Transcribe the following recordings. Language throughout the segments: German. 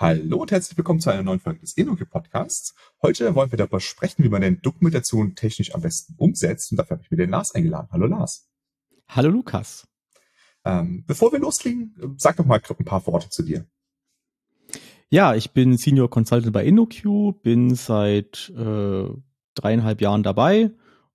Hallo und herzlich willkommen zu einer neuen Folge des Enoke Podcasts. Heute wollen wir darüber sprechen, wie man denn Dokumentation technisch am besten umsetzt. Und dafür habe ich mir den Lars eingeladen. Hallo Lars. Hallo Lukas. Ähm, bevor wir loslegen, sag doch mal ein paar Worte zu dir. Ja, ich bin Senior Consultant bei InnoQ, bin seit äh, dreieinhalb Jahren dabei.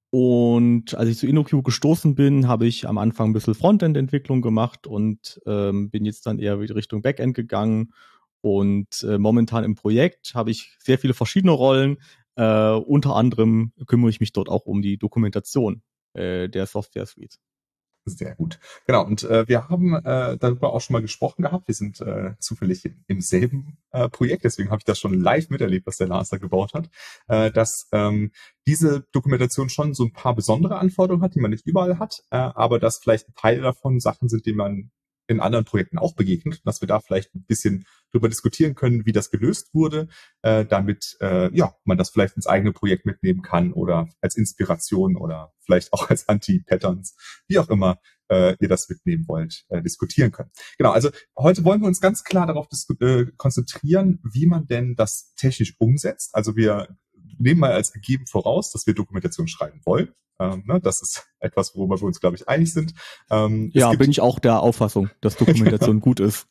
Und als ich zu InnoQ gestoßen bin, habe ich am Anfang ein bisschen Frontend-Entwicklung gemacht und ähm, bin jetzt dann eher Richtung Backend gegangen und äh, momentan im Projekt habe ich sehr viele verschiedene Rollen. Äh, unter anderem kümmere ich mich dort auch um die Dokumentation äh, der Software Suite. Sehr gut. Genau, und äh, wir haben äh, darüber auch schon mal gesprochen gehabt. Wir sind äh, zufällig im selben äh, Projekt, deswegen habe ich das schon live miterlebt, was der Lars gebaut hat, äh, dass ähm, diese Dokumentation schon so ein paar besondere Anforderungen hat, die man nicht überall hat, äh, aber dass vielleicht Teile davon Sachen sind, die man in anderen Projekten auch begegnet, dass wir da vielleicht ein bisschen drüber diskutieren können, wie das gelöst wurde, äh, damit äh, ja man das vielleicht ins eigene Projekt mitnehmen kann oder als Inspiration oder vielleicht auch als Anti-Patterns, wie auch immer äh, ihr das mitnehmen wollt, äh, diskutieren können. Genau, also heute wollen wir uns ganz klar darauf äh, konzentrieren, wie man denn das technisch umsetzt. Also wir nehmen mal als gegeben voraus, dass wir Dokumentation schreiben wollen. Ähm, ne, das ist etwas, worüber wir uns, glaube ich, einig sind. Ähm, ja, bin ich auch der Auffassung, dass Dokumentation gut ist.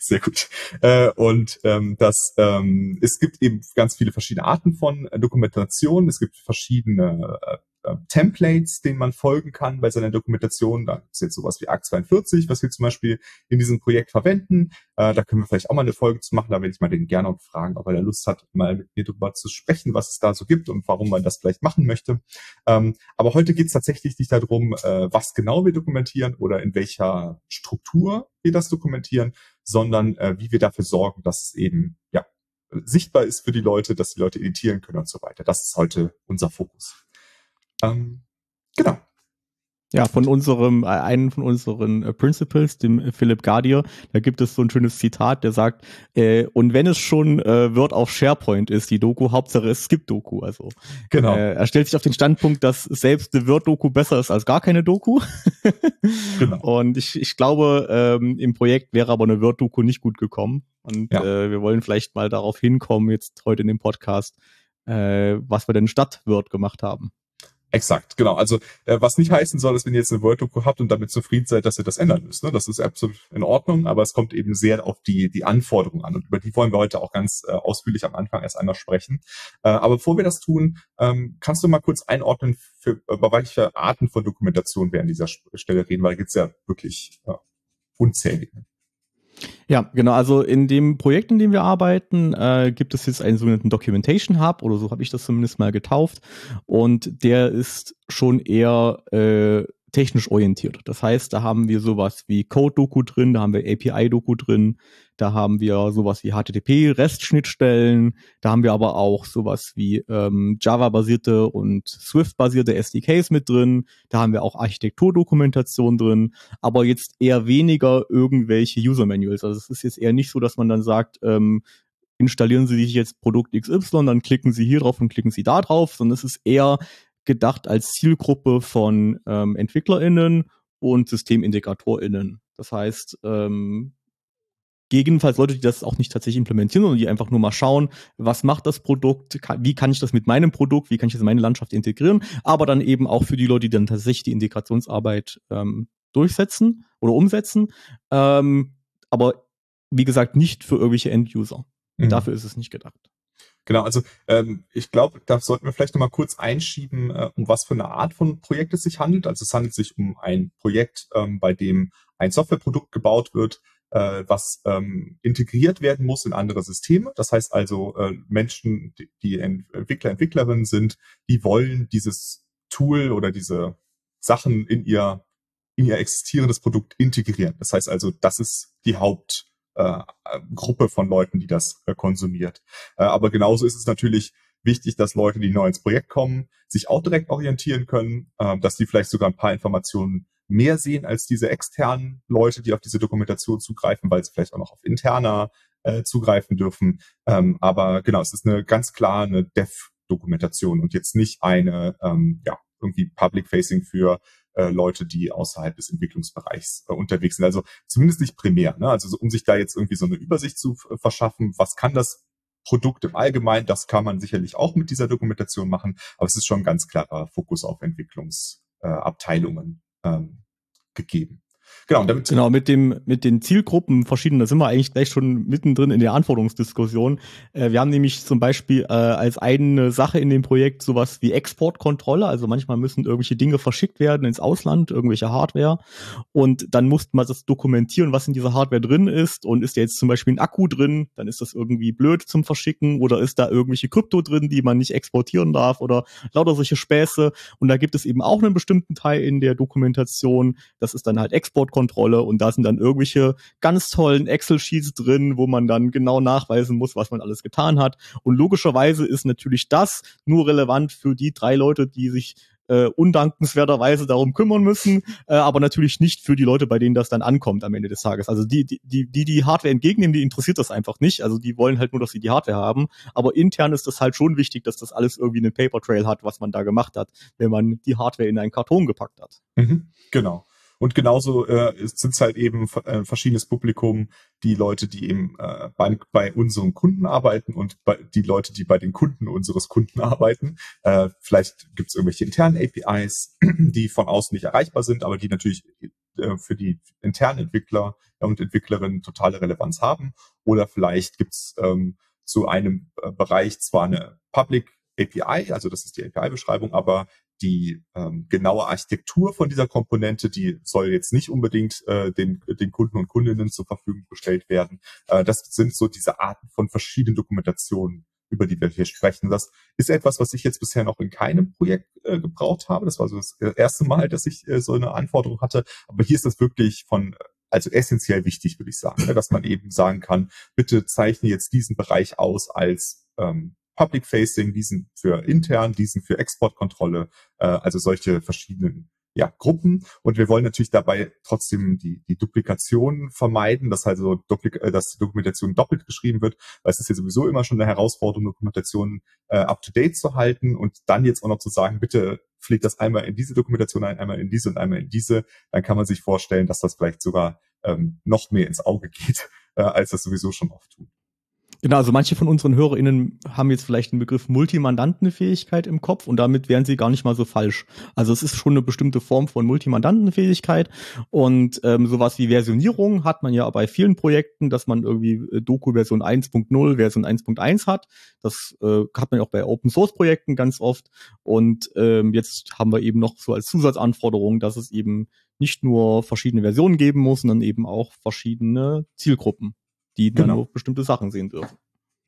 Sehr gut. Äh, und ähm, das, ähm, es gibt eben ganz viele verschiedene Arten von Dokumentation. Es gibt verschiedene äh, äh, Templates, denen man folgen kann bei seiner Dokumentation. Da ist jetzt sowas wie Arc 42, was wir zum Beispiel in diesem Projekt verwenden. Äh, da können wir vielleicht auch mal eine Folge zu machen. Da werde ich mal den gerne fragen, ob er Lust hat, mal mit mir darüber zu sprechen, was es da so gibt und warum man das vielleicht machen möchte. Ähm, aber heute geht es tatsächlich nicht darum, äh, was genau wir dokumentieren oder in welcher Struktur wir das dokumentieren, sondern äh, wie wir dafür sorgen, dass es eben ja sichtbar ist für die Leute, dass die Leute editieren können und so weiter. Das ist heute unser Fokus. Ähm, genau. Ja, von unserem, äh, einen von unseren äh, Principals, dem äh, Philip Gardier, da gibt es so ein schönes Zitat, der sagt, äh, und wenn es schon äh, Word auf SharePoint ist, die Doku, Hauptsache es gibt Doku. Also genau. Äh, er stellt sich auf den Standpunkt, dass selbst eine Word-Doku besser ist als gar keine Doku. genau. Und ich, ich glaube, ähm, im Projekt wäre aber eine Word-Doku nicht gut gekommen. Und ja. äh, wir wollen vielleicht mal darauf hinkommen, jetzt heute in dem Podcast, äh, was wir denn statt Word gemacht haben. Exakt, genau. Also äh, was nicht heißen soll, dass wenn ihr jetzt eine Word-Doku habt und damit zufrieden seid, dass ihr das ändern müsst. Ne? Das ist absolut in Ordnung, aber es kommt eben sehr auf die, die Anforderungen an. Und über die wollen wir heute auch ganz äh, ausführlich am Anfang erst einmal sprechen. Äh, aber bevor wir das tun, ähm, kannst du mal kurz einordnen, für, über welche Arten von Dokumentation wir an dieser Stelle reden, weil da gibt's ja wirklich äh, unzählige. Ja, genau. Also in dem Projekt, in dem wir arbeiten, äh, gibt es jetzt einen sogenannten Documentation Hub oder so habe ich das zumindest mal getauft. Und der ist schon eher äh, technisch orientiert. Das heißt, da haben wir sowas wie Code-Doku drin, da haben wir API-Doku drin, da haben wir sowas wie HTTP-Restschnittstellen, da haben wir aber auch sowas wie ähm, Java-basierte und Swift-basierte SDKs mit drin, da haben wir auch Architekturdokumentation drin, aber jetzt eher weniger irgendwelche User-Manuals. Also es ist jetzt eher nicht so, dass man dann sagt, ähm, installieren Sie sich jetzt Produkt XY, dann klicken Sie hier drauf und klicken Sie da drauf, sondern es ist eher gedacht als Zielgruppe von ähm, EntwicklerInnen und SystemintegratorInnen. Das heißt, ähm, gegebenenfalls Leute, die das auch nicht tatsächlich implementieren, sondern die einfach nur mal schauen, was macht das Produkt, wie kann ich das mit meinem Produkt, wie kann ich das in meine Landschaft integrieren, aber dann eben auch für die Leute, die dann tatsächlich die Integrationsarbeit ähm, durchsetzen oder umsetzen. Ähm, aber wie gesagt, nicht für irgendwelche End-User. Mhm. Dafür ist es nicht gedacht. Genau, also ähm, ich glaube, da sollten wir vielleicht nochmal kurz einschieben, äh, um was für eine Art von Projekt es sich handelt. Also es handelt sich um ein Projekt, ähm, bei dem ein Softwareprodukt gebaut wird, äh, was ähm, integriert werden muss in andere Systeme. Das heißt also, äh, Menschen, die, die Entwickler, Entwicklerinnen sind, die wollen dieses Tool oder diese Sachen in ihr in ihr existierendes Produkt integrieren. Das heißt also, das ist die Haupt äh, Gruppe von Leuten, die das äh, konsumiert. Äh, aber genauso ist es natürlich wichtig, dass Leute, die neu ins Projekt kommen, sich auch direkt orientieren können, äh, dass die vielleicht sogar ein paar Informationen mehr sehen als diese externen Leute, die auf diese Dokumentation zugreifen, weil sie vielleicht auch noch auf interner äh, zugreifen dürfen. Ähm, aber genau, es ist eine ganz klar eine Dev-Dokumentation und jetzt nicht eine, ähm, ja, irgendwie Public Facing für äh, Leute, die außerhalb des Entwicklungsbereichs äh, unterwegs sind. Also zumindest nicht primär. Ne? Also so, um sich da jetzt irgendwie so eine Übersicht zu verschaffen, was kann das Produkt im Allgemeinen, das kann man sicherlich auch mit dieser Dokumentation machen, aber es ist schon ein ganz klarer Fokus auf Entwicklungsabteilungen äh, ähm, gegeben. Genau, damit genau, mit dem, mit den Zielgruppen verschieden, da sind wir eigentlich gleich schon mittendrin in der Anforderungsdiskussion. Äh, wir haben nämlich zum Beispiel äh, als eine Sache in dem Projekt sowas wie Exportkontrolle. Also manchmal müssen irgendwelche Dinge verschickt werden ins Ausland, irgendwelche Hardware. Und dann muss man das dokumentieren, was in dieser Hardware drin ist. Und ist jetzt zum Beispiel ein Akku drin, dann ist das irgendwie blöd zum Verschicken. Oder ist da irgendwelche Krypto drin, die man nicht exportieren darf oder lauter solche Späße. Und da gibt es eben auch einen bestimmten Teil in der Dokumentation. Das ist dann halt Export Exportkontrolle und da sind dann irgendwelche ganz tollen Excel-Sheets drin, wo man dann genau nachweisen muss, was man alles getan hat. Und logischerweise ist natürlich das nur relevant für die drei Leute, die sich äh, undankenswerterweise darum kümmern müssen, äh, aber natürlich nicht für die Leute, bei denen das dann ankommt am Ende des Tages. Also die, die, die, die Hardware entgegennehmen, die interessiert das einfach nicht. Also die wollen halt nur, dass sie die Hardware haben. Aber intern ist das halt schon wichtig, dass das alles irgendwie einen Paper Trail hat, was man da gemacht hat, wenn man die Hardware in einen Karton gepackt hat. Mhm, genau. Und genauso äh, sind es halt eben äh, verschiedenes Publikum, die Leute, die eben äh, beim, bei unseren Kunden arbeiten und bei, die Leute, die bei den Kunden unseres Kunden arbeiten. Äh, vielleicht gibt es irgendwelche internen APIs, die von außen nicht erreichbar sind, aber die natürlich äh, für die internen Entwickler und Entwicklerinnen totale Relevanz haben. Oder vielleicht gibt es ähm, zu einem äh, Bereich zwar eine Public API, also das ist die API-Beschreibung, aber die ähm, genaue Architektur von dieser Komponente, die soll jetzt nicht unbedingt äh, den, den Kunden und Kundinnen zur Verfügung gestellt werden. Äh, das sind so diese Arten von verschiedenen Dokumentationen, über die wir hier sprechen. Das ist etwas, was ich jetzt bisher noch in keinem Projekt äh, gebraucht habe. Das war so das erste Mal, dass ich äh, so eine Anforderung hatte. Aber hier ist das wirklich von also essentiell wichtig, würde ich sagen, ne? dass man eben sagen kann, bitte zeichne jetzt diesen Bereich aus als ähm, Public Facing, diesen für intern, diesen für Exportkontrolle, äh, also solche verschiedenen ja, Gruppen. Und wir wollen natürlich dabei trotzdem die, die Duplikation vermeiden, dass also Duplik äh, dass die Dokumentation doppelt geschrieben wird, weil es ist ja sowieso immer schon eine Herausforderung, Dokumentation äh, up-to-date zu halten und dann jetzt auch noch zu sagen, bitte pflegt das einmal in diese Dokumentation ein, einmal in diese und einmal in diese, dann kann man sich vorstellen, dass das vielleicht sogar ähm, noch mehr ins Auge geht, äh, als das sowieso schon oft tut. Genau, also manche von unseren HörerInnen haben jetzt vielleicht den Begriff Multimandantenfähigkeit im Kopf und damit wären sie gar nicht mal so falsch. Also es ist schon eine bestimmte Form von Multimandantenfähigkeit und ähm, sowas wie Versionierung hat man ja bei vielen Projekten, dass man irgendwie äh, Doku-Version 1.0, Version 1.1 hat. Das äh, hat man auch bei Open-Source-Projekten ganz oft und ähm, jetzt haben wir eben noch so als Zusatzanforderung, dass es eben nicht nur verschiedene Versionen geben muss, sondern eben auch verschiedene Zielgruppen die dann genau. nur bestimmte Sachen sehen dürfen.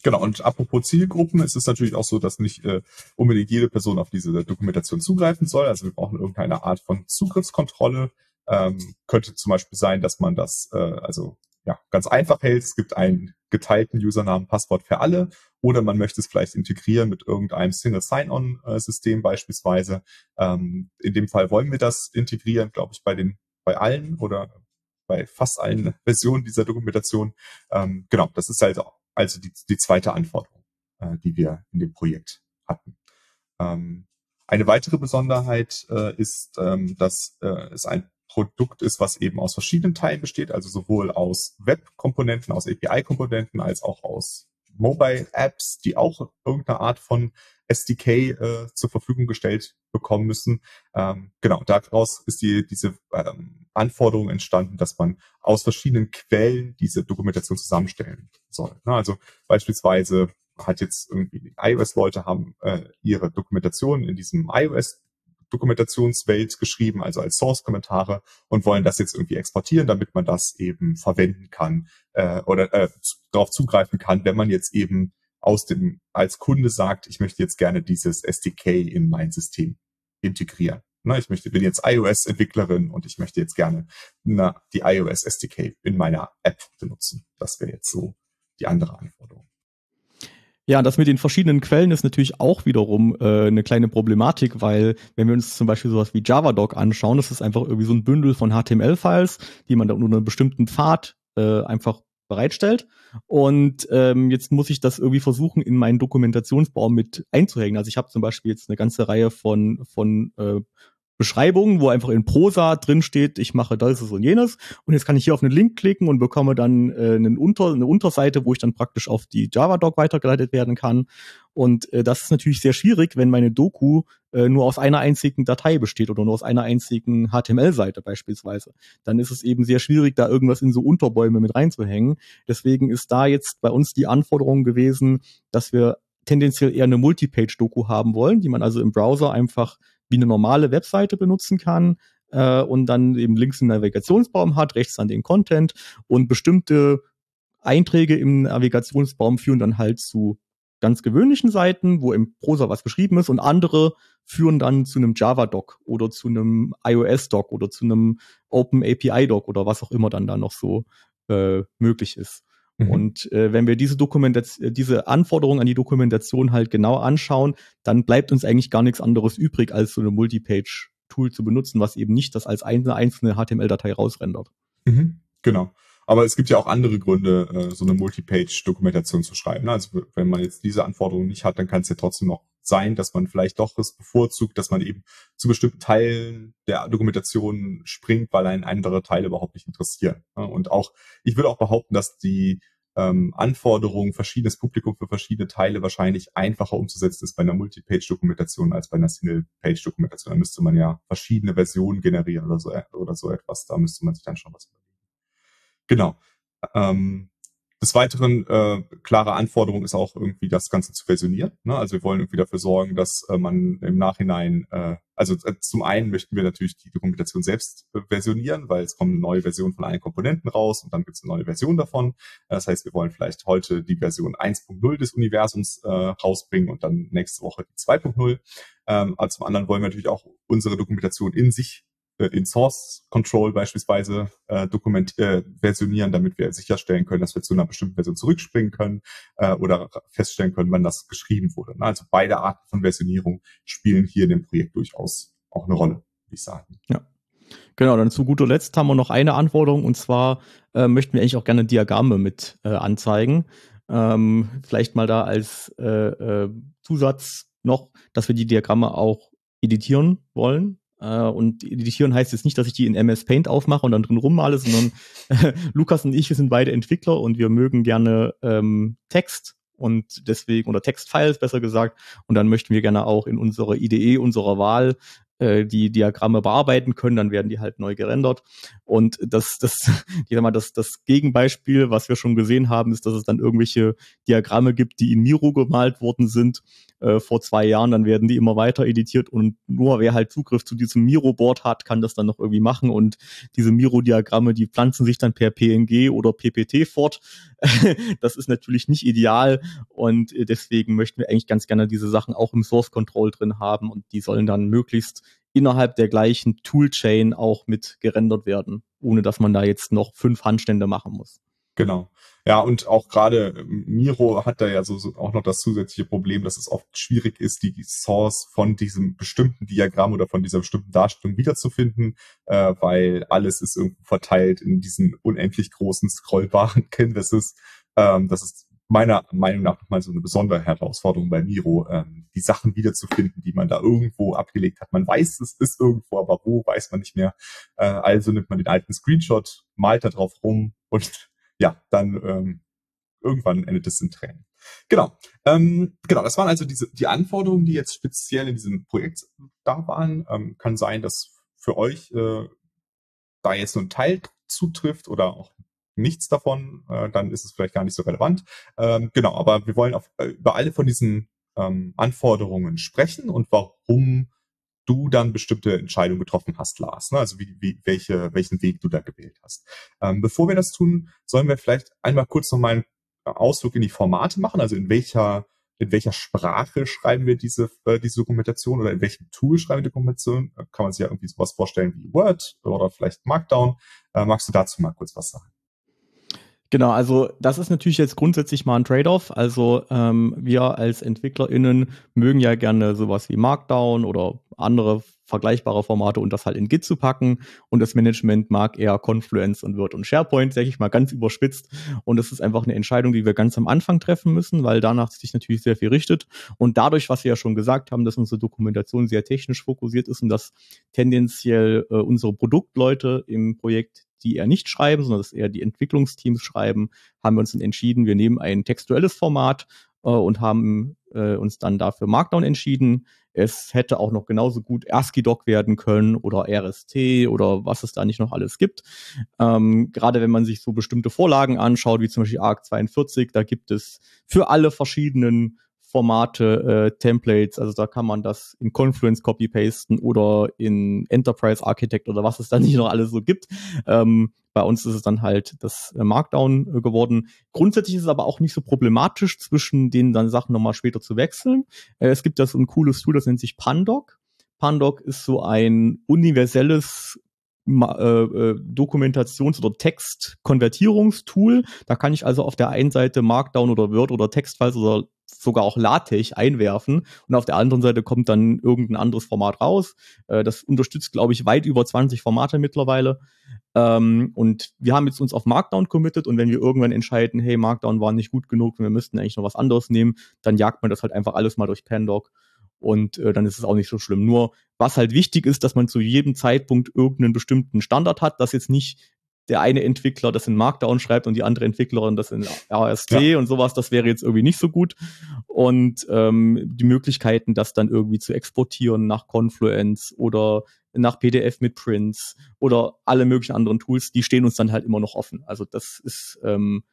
Genau, und apropos Zielgruppen, ist es natürlich auch so, dass nicht äh, unbedingt jede Person auf diese Dokumentation zugreifen soll. Also wir brauchen irgendeine Art von Zugriffskontrolle. Ähm, könnte zum Beispiel sein, dass man das äh, also ja ganz einfach hält. Es gibt einen geteilten Usernamen, Passwort für alle, oder man möchte es vielleicht integrieren mit irgendeinem Single Sign-On-System beispielsweise. Ähm, in dem Fall wollen wir das integrieren, glaube ich, bei den bei allen oder bei fast allen Versionen dieser Dokumentation. Ähm, genau, das ist halt also die, die zweite Anforderung, äh, die wir in dem Projekt hatten. Ähm, eine weitere Besonderheit äh, ist, ähm, dass äh, es ein Produkt ist, was eben aus verschiedenen Teilen besteht, also sowohl aus Web-Komponenten, aus API-Komponenten, als auch aus Mobile-Apps, die auch irgendeine Art von SDK äh, zur Verfügung gestellt bekommen müssen. Ähm, genau, daraus ist die, diese ähm, Anforderung entstanden, dass man aus verschiedenen Quellen diese Dokumentation zusammenstellen soll. Na, also beispielsweise hat jetzt irgendwie iOS-Leute haben äh, ihre Dokumentation in diesem iOS Dokumentationswelt geschrieben, also als Source-Kommentare und wollen das jetzt irgendwie exportieren, damit man das eben verwenden kann äh, oder äh, darauf zugreifen kann, wenn man jetzt eben aus dem als Kunde sagt, ich möchte jetzt gerne dieses SDK in mein System integrieren. Na, ich möchte, bin jetzt iOS-Entwicklerin und ich möchte jetzt gerne na, die iOS SDK in meiner App benutzen. Das wäre jetzt so die andere Anforderung. Ja, das mit den verschiedenen Quellen ist natürlich auch wiederum äh, eine kleine Problematik, weil wenn wir uns zum Beispiel sowas wie JavaDoc anschauen, das ist einfach irgendwie so ein Bündel von HTML-Files, die man dann unter einem bestimmten Pfad äh, einfach bereitstellt. Und ähm, jetzt muss ich das irgendwie versuchen, in meinen Dokumentationsbaum mit einzuhängen. Also ich habe zum Beispiel jetzt eine ganze Reihe von, von äh, Beschreibung, wo einfach in Prosa drin steht, ich mache das und jenes. Und jetzt kann ich hier auf einen Link klicken und bekomme dann äh, einen Unter, eine Unterseite, wo ich dann praktisch auf die Java-Doc weitergeleitet werden kann. Und äh, das ist natürlich sehr schwierig, wenn meine Doku äh, nur aus einer einzigen Datei besteht oder nur aus einer einzigen HTML-Seite beispielsweise. Dann ist es eben sehr schwierig, da irgendwas in so Unterbäume mit reinzuhängen. Deswegen ist da jetzt bei uns die Anforderung gewesen, dass wir tendenziell eher eine Multipage-Doku haben wollen, die man also im Browser einfach wie eine normale Webseite benutzen kann äh, und dann eben links einen Navigationsbaum hat, rechts dann den Content und bestimmte Einträge im Navigationsbaum führen dann halt zu ganz gewöhnlichen Seiten, wo im Prosa was beschrieben ist und andere führen dann zu einem Java-Doc oder zu einem iOS-Doc oder zu einem Open API-Doc oder was auch immer dann da noch so äh, möglich ist. Mhm. Und äh, wenn wir diese Dokumentation, diese Anforderungen an die Dokumentation halt genau anschauen, dann bleibt uns eigentlich gar nichts anderes übrig, als so eine Multipage-Tool zu benutzen, was eben nicht das als eine einzelne HTML-Datei rausrendert. Mhm, genau. Aber es gibt ja auch andere Gründe, äh, so eine Multipage-Dokumentation zu schreiben. Also wenn man jetzt diese Anforderungen nicht hat, dann kann es ja trotzdem noch sein, dass man vielleicht doch es bevorzugt, dass man eben zu bestimmten Teilen der Dokumentation springt, weil einen andere Teile überhaupt nicht interessieren. Und auch, ich würde auch behaupten, dass die ähm, Anforderungen, verschiedenes Publikum für verschiedene Teile wahrscheinlich einfacher umzusetzen ist bei einer Multipage-Dokumentation als bei einer Single-Page-Dokumentation. Da müsste man ja verschiedene Versionen generieren oder so, oder so etwas. Da müsste man sich dann schon was überlegen. Genau. Ähm, des Weiteren, äh, klare Anforderung ist auch irgendwie das Ganze zu versionieren. Ne? Also wir wollen irgendwie dafür sorgen, dass äh, man im Nachhinein, äh, also äh, zum einen möchten wir natürlich die Dokumentation selbst äh, versionieren, weil es kommt eine neue Version von allen Komponenten raus und dann gibt es eine neue Version davon. Das heißt, wir wollen vielleicht heute die Version 1.0 des Universums äh, rausbringen und dann nächste Woche die 2.0. Ähm, aber zum anderen wollen wir natürlich auch unsere Dokumentation in sich in Source Control beispielsweise äh, dokument äh, versionieren, damit wir sicherstellen können, dass wir zu einer bestimmten Version zurückspringen können äh, oder feststellen können, wann das geschrieben wurde. Also beide Arten von Versionierung spielen hier in dem Projekt durchaus auch eine Rolle, würde ich sagen. Ja. Genau, dann zu guter Letzt haben wir noch eine Anforderung und zwar äh, möchten wir eigentlich auch gerne Diagramme mit äh, anzeigen. Ähm, vielleicht mal da als äh, äh, Zusatz noch, dass wir die Diagramme auch editieren wollen. Äh, und editieren heißt jetzt nicht, dass ich die in MS Paint aufmache und dann drin rummale, sondern äh, Lukas und ich, sind beide Entwickler und wir mögen gerne ähm, Text und deswegen, oder Textfiles besser gesagt, und dann möchten wir gerne auch in unserer IDE unserer Wahl äh, die Diagramme bearbeiten können, dann werden die halt neu gerendert. Und das, das, ich sag mal, das, das Gegenbeispiel, was wir schon gesehen haben, ist, dass es dann irgendwelche Diagramme gibt, die in Miro gemalt worden sind äh, vor zwei Jahren, dann werden die immer weiter editiert und nur wer halt Zugriff zu diesem Miro-Board hat, kann das dann noch irgendwie machen und diese Miro-Diagramme, die pflanzen sich dann per PNG oder PPT fort. das ist natürlich nicht ideal und deswegen möchten wir eigentlich ganz gerne diese Sachen auch im Source Control drin haben und die sollen dann möglichst innerhalb der gleichen Toolchain auch mit gerendert werden, ohne dass man da jetzt noch fünf Handstände machen muss. Genau. Ja, und auch gerade ähm, Miro hat da ja so, so auch noch das zusätzliche Problem, dass es oft schwierig ist, die Source von diesem bestimmten Diagramm oder von dieser bestimmten Darstellung wiederzufinden, äh, weil alles ist irgendwo verteilt in diesen unendlich großen scrollbaren Canvases. Ähm, das ist meiner Meinung nach mal so eine besondere Herausforderung bei Miro, ähm, die Sachen wiederzufinden, die man da irgendwo abgelegt hat. Man weiß, es ist irgendwo, aber wo, weiß man nicht mehr. Äh, also nimmt man den alten Screenshot, malt da drauf rum und ja, dann ähm, irgendwann endet es in Tränen. Genau. Ähm, genau, das waren also diese die Anforderungen, die jetzt speziell in diesem Projekt da waren. Ähm, kann sein, dass für euch äh, da jetzt nur ein Teil zutrifft oder auch nichts davon, äh, dann ist es vielleicht gar nicht so relevant. Ähm, genau, aber wir wollen auf, äh, über alle von diesen ähm, Anforderungen sprechen und warum du dann bestimmte Entscheidungen getroffen hast, Lars. Ne? Also wie, wie, welche, welchen Weg du da gewählt hast. Ähm, bevor wir das tun, sollen wir vielleicht einmal kurz noch mal einen Ausflug in die Formate machen, also in welcher in welcher Sprache schreiben wir diese, äh, diese Dokumentation oder in welchem Tool schreiben wir die Dokumentation? Äh, kann man sich ja irgendwie sowas vorstellen wie Word oder vielleicht Markdown. Äh, magst du dazu mal kurz was sagen? Genau, also das ist natürlich jetzt grundsätzlich mal ein Trade-off. Also ähm, wir als EntwicklerInnen mögen ja gerne sowas wie Markdown oder andere vergleichbare Formate und das halt in Git zu packen. Und das Management mag eher Confluence und Word und SharePoint, sage ich mal ganz überspitzt. Und das ist einfach eine Entscheidung, die wir ganz am Anfang treffen müssen, weil danach sich natürlich sehr viel richtet. Und dadurch, was wir ja schon gesagt haben, dass unsere Dokumentation sehr technisch fokussiert ist und dass tendenziell äh, unsere Produktleute im Projekt die eher nicht schreiben, sondern dass eher die Entwicklungsteams schreiben, haben wir uns dann entschieden, wir nehmen ein textuelles Format äh, und haben äh, uns dann dafür Markdown entschieden. Es hätte auch noch genauso gut ASCII-Doc werden können oder RST oder was es da nicht noch alles gibt. Ähm, gerade wenn man sich so bestimmte Vorlagen anschaut, wie zum Beispiel ARC 42, da gibt es für alle verschiedenen Formate, äh, Templates, also da kann man das in Confluence copy-pasten oder in Enterprise Architect oder was es da nicht noch alles so gibt. Ähm, bei uns ist es dann halt das äh, Markdown äh, geworden. Grundsätzlich ist es aber auch nicht so problematisch, zwischen den dann Sachen nochmal später zu wechseln. Äh, es gibt ja so ein cooles Tool, das nennt sich Pandoc. Pandoc ist so ein universelles Dokumentations- oder Textkonvertierungstool. Da kann ich also auf der einen Seite Markdown oder Word oder Textfiles oder sogar auch LaTeX einwerfen und auf der anderen Seite kommt dann irgendein anderes Format raus. Äh, das unterstützt, glaube ich, weit über 20 Formate mittlerweile. Ähm, und wir haben jetzt uns auf Markdown committed und wenn wir irgendwann entscheiden, hey, Markdown war nicht gut genug, wir müssten eigentlich noch was anderes nehmen, dann jagt man das halt einfach alles mal durch Pandoc und äh, dann ist es auch nicht so schlimm. Nur was halt wichtig ist, dass man zu jedem Zeitpunkt irgendeinen bestimmten Standard hat, dass jetzt nicht der eine Entwickler das in Markdown schreibt und die andere Entwicklerin das in AST ja. und sowas, das wäre jetzt irgendwie nicht so gut. Und ähm, die Möglichkeiten, das dann irgendwie zu exportieren nach Confluence oder nach PDF mit Prints oder alle möglichen anderen Tools, die stehen uns dann halt immer noch offen. Also das ist ähm,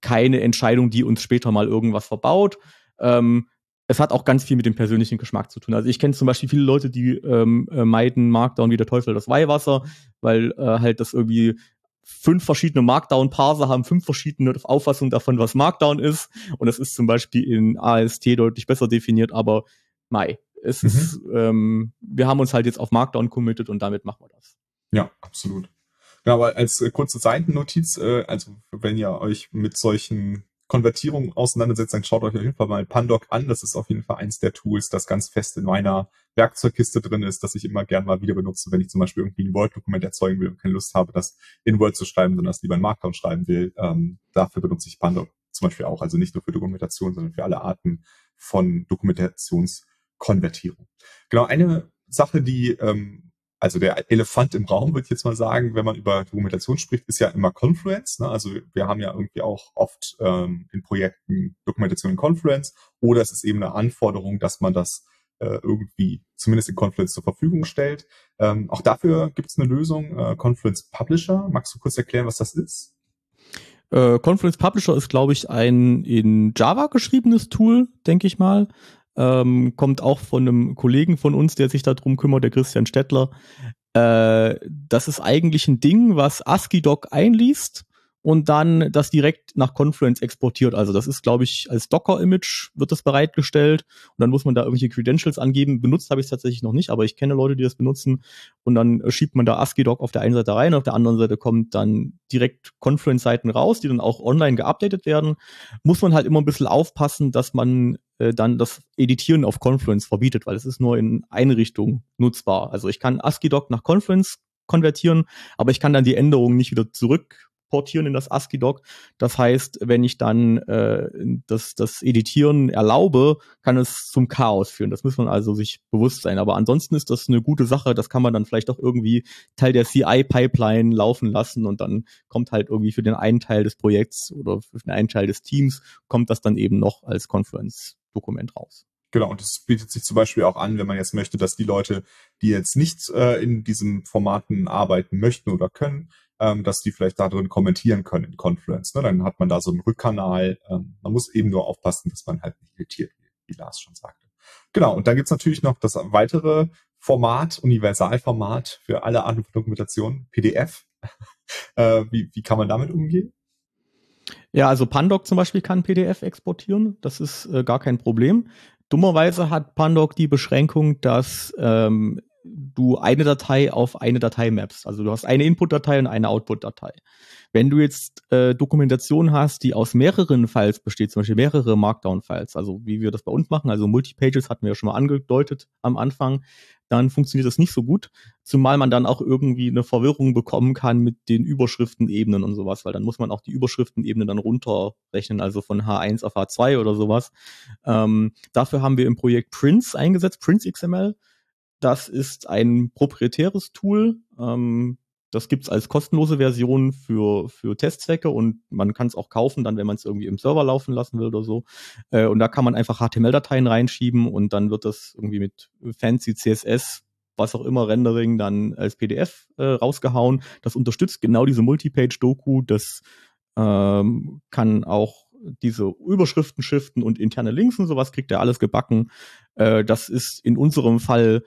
keine Entscheidung, die uns später mal irgendwas verbaut. Ähm, es hat auch ganz viel mit dem persönlichen Geschmack zu tun. Also ich kenne zum Beispiel viele Leute, die ähm, äh, meiden Markdown wie der Teufel das Weihwasser, weil äh, halt das irgendwie fünf verschiedene Markdown-Parser haben fünf verschiedene Auffassungen davon, was Markdown ist. Und das ist zum Beispiel in AST deutlich besser definiert, aber Mai. Es mhm. ist, ähm, wir haben uns halt jetzt auf Markdown committed und damit machen wir das. Ja, absolut. Ja, aber als äh, kurze Seitennotiz, äh, also wenn ihr euch mit solchen Konvertierung auseinandersetzt, dann schaut euch auf jeden Fall mal Pandoc an. Das ist auf jeden Fall eins der Tools, das ganz fest in meiner Werkzeugkiste drin ist, das ich immer gern mal wieder benutze, wenn ich zum Beispiel irgendwie ein Word-Dokument erzeugen will und keine Lust habe, das in Word zu schreiben, sondern das lieber in Markdown schreiben will. Ähm, dafür benutze ich Pandoc zum Beispiel auch. Also nicht nur für Dokumentation, sondern für alle Arten von Dokumentationskonvertierung. Genau, eine Sache, die ähm, also der Elefant im Raum, würde ich jetzt mal sagen, wenn man über Dokumentation spricht, ist ja immer Confluence. Ne? Also wir haben ja irgendwie auch oft ähm, in Projekten Dokumentation in Confluence oder es ist eben eine Anforderung, dass man das äh, irgendwie zumindest in Confluence zur Verfügung stellt. Ähm, auch dafür gibt es eine Lösung, äh, Confluence Publisher. Magst du kurz erklären, was das ist? Äh, Confluence Publisher ist, glaube ich, ein in Java geschriebenes Tool, denke ich mal ähm, kommt auch von einem Kollegen von uns, der sich darum kümmert, der Christian Stettler. Äh, das ist eigentlich ein Ding, was ASCII-Doc einliest und dann das direkt nach Confluence exportiert. Also das ist, glaube ich, als Docker-Image wird das bereitgestellt und dann muss man da irgendwelche Credentials angeben. Benutzt habe ich es tatsächlich noch nicht, aber ich kenne Leute, die das benutzen und dann schiebt man da ASCII-Doc auf der einen Seite rein, auf der anderen Seite kommt dann direkt Confluence-Seiten raus, die dann auch online geupdatet werden. Muss man halt immer ein bisschen aufpassen, dass man äh, dann das Editieren auf Confluence verbietet, weil es ist nur in eine Richtung nutzbar. Also ich kann ASCII-Doc nach Confluence konvertieren, aber ich kann dann die Änderungen nicht wieder zurück portieren in das ASCII-Doc. Das heißt, wenn ich dann äh, das, das Editieren erlaube, kann es zum Chaos führen. Das muss man also sich bewusst sein. Aber ansonsten ist das eine gute Sache. Das kann man dann vielleicht auch irgendwie Teil der CI-Pipeline laufen lassen und dann kommt halt irgendwie für den einen Teil des Projekts oder für den einen Teil des Teams kommt das dann eben noch als Conference-Dokument raus. Genau, und das bietet sich zum Beispiel auch an, wenn man jetzt möchte, dass die Leute, die jetzt nicht äh, in diesen Formaten arbeiten möchten oder können, ähm, dass die vielleicht da drin kommentieren können in Confluence. Ne? Dann hat man da so einen Rückkanal. Ähm, man muss eben nur aufpassen, dass man halt nicht irritiert, wie, wie Lars schon sagte. Genau, und dann gibt's natürlich noch das weitere Format, Universalformat für alle Arten von Dokumentation, PDF. äh, wie, wie kann man damit umgehen? Ja, also Pandoc zum Beispiel kann PDF exportieren. Das ist äh, gar kein Problem. Dummerweise hat Pandoc die Beschränkung, dass ähm, du eine Datei auf eine Datei mappst. Also du hast eine Input-Datei und eine Output-Datei. Wenn du jetzt äh, Dokumentation hast, die aus mehreren Files besteht, zum Beispiel mehrere Markdown-Files, also wie wir das bei uns machen, also Multipages hatten wir ja schon mal angedeutet am Anfang, dann funktioniert das nicht so gut, zumal man dann auch irgendwie eine Verwirrung bekommen kann mit den Überschriftenebenen und sowas, weil dann muss man auch die Überschriftenebene dann runterrechnen, also von H1 auf H2 oder sowas. Ähm, dafür haben wir im Projekt Prince eingesetzt, Prince XML. Das ist ein proprietäres Tool. Ähm, das gibt's als kostenlose Version für, für Testzwecke und man kann es auch kaufen, dann, wenn man es irgendwie im Server laufen lassen will oder so. Äh, und da kann man einfach HTML-Dateien reinschieben und dann wird das irgendwie mit fancy CSS, was auch immer, Rendering dann als PDF äh, rausgehauen. Das unterstützt genau diese Multipage-Doku. Das ähm, kann auch diese Überschriften shiften und interne Links und sowas kriegt er alles gebacken. Äh, das ist in unserem Fall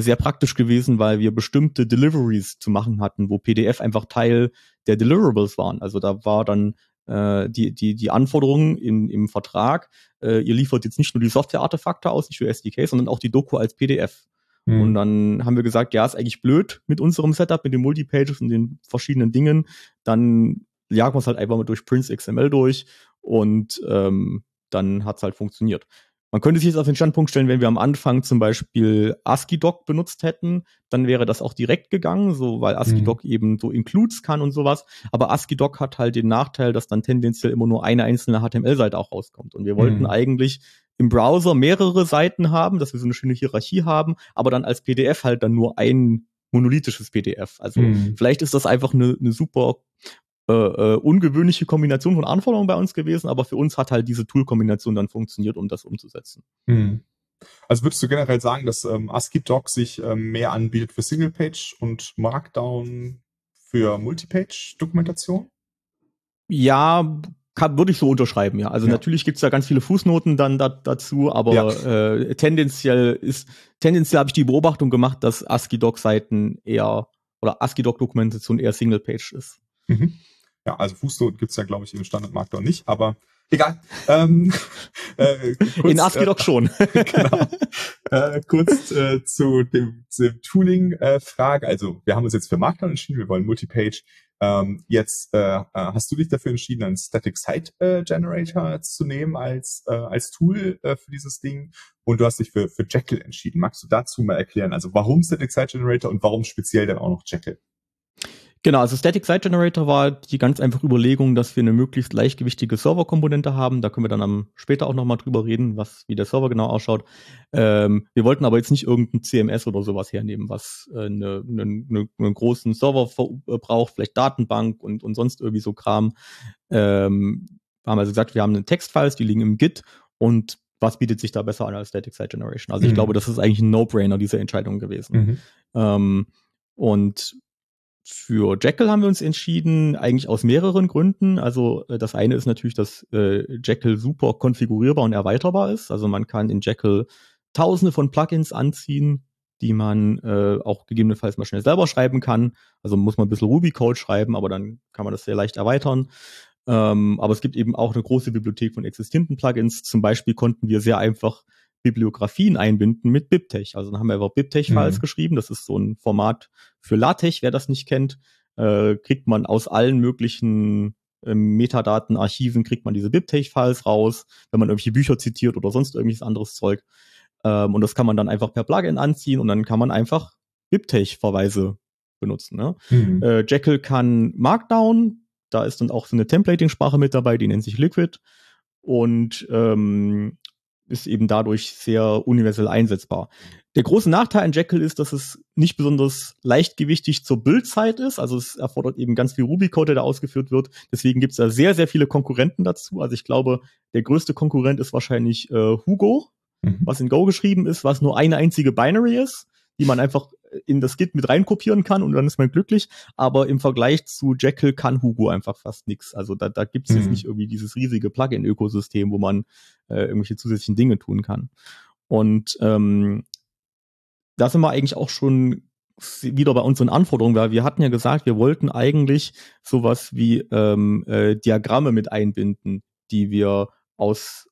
sehr praktisch gewesen, weil wir bestimmte Deliveries zu machen hatten, wo PDF einfach Teil der Deliverables waren. Also da war dann äh, die, die, die Anforderungen in, im Vertrag, äh, ihr liefert jetzt nicht nur die Software-Artefakte aus, nicht nur SDK, sondern auch die Doku als PDF. Mhm. Und dann haben wir gesagt, ja, ist eigentlich blöd mit unserem Setup, mit den Multipages und den verschiedenen Dingen. Dann jagen wir es halt einfach mal durch Prince XML durch und ähm, dann hat's halt funktioniert. Man könnte sich jetzt auf den Standpunkt stellen, wenn wir am Anfang zum Beispiel ASCII-Doc benutzt hätten, dann wäre das auch direkt gegangen, so weil ASCII-Doc mhm. eben so Includes kann und sowas. Aber ASCII-Doc hat halt den Nachteil, dass dann tendenziell immer nur eine einzelne HTML-Seite auch rauskommt. Und wir wollten mhm. eigentlich im Browser mehrere Seiten haben, dass wir so eine schöne Hierarchie haben, aber dann als PDF halt dann nur ein monolithisches PDF. Also mhm. vielleicht ist das einfach eine, eine super äh, äh, ungewöhnliche Kombination von Anforderungen bei uns gewesen, aber für uns hat halt diese Tool-Kombination dann funktioniert, um das umzusetzen. Hm. Also würdest du generell sagen, dass ähm, ASCII-Doc sich ähm, mehr anbietet für Single-Page und Markdown für Multipage-Dokumentation? Ja, kann, würde ich so unterschreiben, ja. Also ja. natürlich gibt's da ganz viele Fußnoten dann da, dazu, aber ja. äh, tendenziell ist, tendenziell habe ich die Beobachtung gemacht, dass ASCII-Doc-Seiten eher oder ASCII-Doc-Dokumentation eher Single-Page ist. Mhm. Ja, also Fußnoten gibt's ja, glaube ich, im Standardmarkt noch nicht, aber egal. Ähm, äh, kurz, In ASCII äh, doch schon. genau. Äh, kurz äh, zu dem, dem Tooling-Frage. also wir haben uns jetzt für Markdown entschieden, wir wollen Multipage. Ähm, jetzt äh, äh, hast du dich dafür entschieden, einen Static Site äh, Generator zu nehmen als, äh, als Tool äh, für dieses Ding und du hast dich für, für Jekyll entschieden. Magst du dazu mal erklären, also warum Static Site Generator und warum speziell dann auch noch Jekyll? Genau, also Static Site Generator war die ganz einfache Überlegung, dass wir eine möglichst leichtgewichtige Serverkomponente haben. Da können wir dann am, später auch nochmal drüber reden, was, wie der Server genau ausschaut. Ähm, wir wollten aber jetzt nicht irgendein CMS oder sowas hernehmen, was äh, eine, eine, eine, einen großen Server braucht, vielleicht Datenbank und, und sonst irgendwie so Kram. Ähm, wir haben also gesagt, wir haben Textfiles, die liegen im Git und was bietet sich da besser an als Static Site Generation? Also mhm. ich glaube, das ist eigentlich ein No-Brainer, diese Entscheidung gewesen. Mhm. Ähm, und für Jekyll haben wir uns entschieden, eigentlich aus mehreren Gründen. Also äh, das eine ist natürlich, dass äh, Jekyll super konfigurierbar und erweiterbar ist. Also man kann in Jekyll tausende von Plugins anziehen, die man äh, auch gegebenenfalls mal schnell selber schreiben kann. Also muss man ein bisschen Ruby-Code schreiben, aber dann kann man das sehr leicht erweitern. Ähm, aber es gibt eben auch eine große Bibliothek von existierenden Plugins. Zum Beispiel konnten wir sehr einfach Bibliografien einbinden mit BibTeX. Also dann haben wir einfach BibTeX-Files mhm. geschrieben. Das ist so ein Format für LaTeX, wer das nicht kennt. Äh, kriegt man aus allen möglichen äh, Metadatenarchiven kriegt man diese BibTeX-Files raus, wenn man irgendwelche Bücher zitiert oder sonst irgendwelches anderes Zeug. Ähm, und das kann man dann einfach per Plugin anziehen und dann kann man einfach BibTeX-Verweise benutzen. Ne? Mhm. Äh, Jekyll kann Markdown, da ist dann auch so eine Templating-Sprache mit dabei, die nennt sich Liquid. Und ähm, ist eben dadurch sehr universell einsetzbar. Der große Nachteil an Jekyll ist, dass es nicht besonders leichtgewichtig zur Bildzeit ist. Also es erfordert eben ganz viel Ruby-Code, der da ausgeführt wird. Deswegen gibt es da sehr, sehr viele Konkurrenten dazu. Also ich glaube, der größte Konkurrent ist wahrscheinlich äh, Hugo, mhm. was in Go geschrieben ist, was nur eine einzige Binary ist, die man einfach in das Git mit reinkopieren kann und dann ist man glücklich. Aber im Vergleich zu Jekyll kann Hugo einfach fast nichts. Also da, da gibt es mhm. jetzt nicht irgendwie dieses riesige Plugin-Ökosystem, wo man äh, irgendwelche zusätzlichen Dinge tun kann. Und ähm, da sind wir eigentlich auch schon wieder bei unseren Anforderungen, weil wir hatten ja gesagt, wir wollten eigentlich sowas wie ähm, äh, Diagramme mit einbinden, die wir aus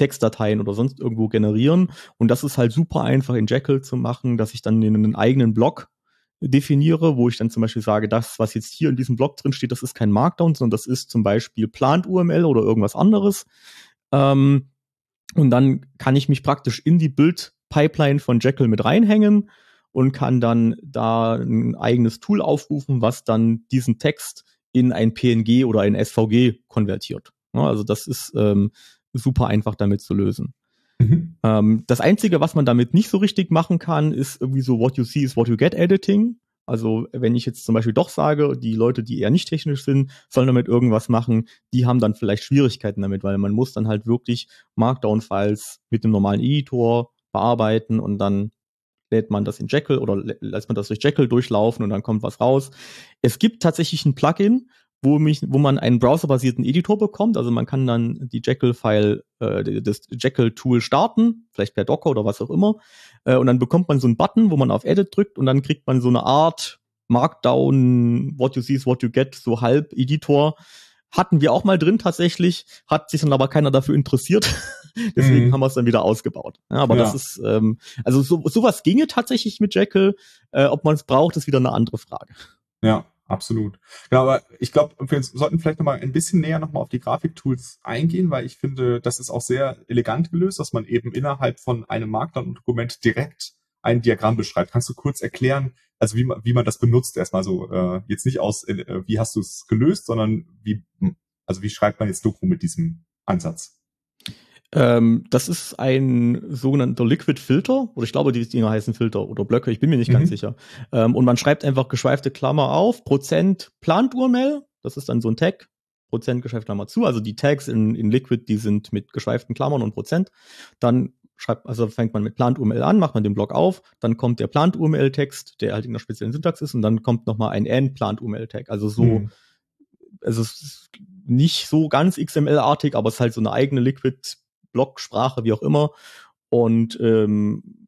Textdateien oder sonst irgendwo generieren. Und das ist halt super einfach in Jekyll zu machen, dass ich dann einen eigenen Block definiere, wo ich dann zum Beispiel sage, das, was jetzt hier in diesem Block drin steht, das ist kein Markdown, sondern das ist zum Beispiel Plant UML oder irgendwas anderes. Ähm, und dann kann ich mich praktisch in die Build-Pipeline von Jekyll mit reinhängen und kann dann da ein eigenes Tool aufrufen, was dann diesen Text in ein PNG oder ein SVG konvertiert. Also das ist ähm, super einfach damit zu lösen. Mhm. Ähm, das Einzige, was man damit nicht so richtig machen kann, ist irgendwie so What you see is what you get Editing. Also wenn ich jetzt zum Beispiel doch sage, die Leute, die eher nicht technisch sind, sollen damit irgendwas machen, die haben dann vielleicht Schwierigkeiten damit, weil man muss dann halt wirklich Markdown-Files mit dem normalen Editor bearbeiten und dann lädt man das in Jekyll oder lässt man das durch Jekyll durchlaufen und dann kommt was raus. Es gibt tatsächlich ein Plugin, wo, mich, wo man einen browserbasierten Editor bekommt. Also man kann dann die Jekyll-File, äh, das Jekyll-Tool starten, vielleicht per Docker oder was auch immer. Äh, und dann bekommt man so einen Button, wo man auf Edit drückt und dann kriegt man so eine Art Markdown, what you see is what you get, so halb Editor. Hatten wir auch mal drin tatsächlich, hat sich dann aber keiner dafür interessiert. Deswegen mhm. haben wir es dann wieder ausgebaut. Ja, aber ja. das ist, ähm, also so, sowas ginge tatsächlich mit Jekyll. Äh, ob man es braucht, ist wieder eine andere Frage. Ja, absolut. Genau, aber ich glaube, wir sollten vielleicht nochmal ein bisschen näher nochmal auf die Grafiktools eingehen, weil ich finde, das ist auch sehr elegant gelöst, dass man eben innerhalb von einem Markdown-Dokument direkt ein Diagramm beschreibt. Kannst du kurz erklären, also wie man, wie man das benutzt erstmal so, äh, jetzt nicht aus, äh, wie hast du es gelöst, sondern wie, also wie schreibt man jetzt Doku mit diesem Ansatz? Ähm, das ist ein sogenannter Liquid Filter, oder ich glaube, die Dinger heißen Filter oder Blöcke, ich bin mir nicht mhm. ganz sicher. Ähm, und man schreibt einfach geschweifte Klammer auf, Prozent Plant URL, das ist dann so ein Tag, Prozent geschweifte Klammer zu, also die Tags in, in Liquid, die sind mit geschweiften Klammern und Prozent. Dann schreibt, also fängt man mit Plant URL an, macht man den Block auf, dann kommt der Plant URL Text, der halt in einer speziellen Syntax ist, und dann kommt nochmal ein N Plant URL Tag. Also so, mhm. also es ist nicht so ganz XML-artig, aber es ist halt so eine eigene Liquid Blocksprache, wie auch immer. Und ähm,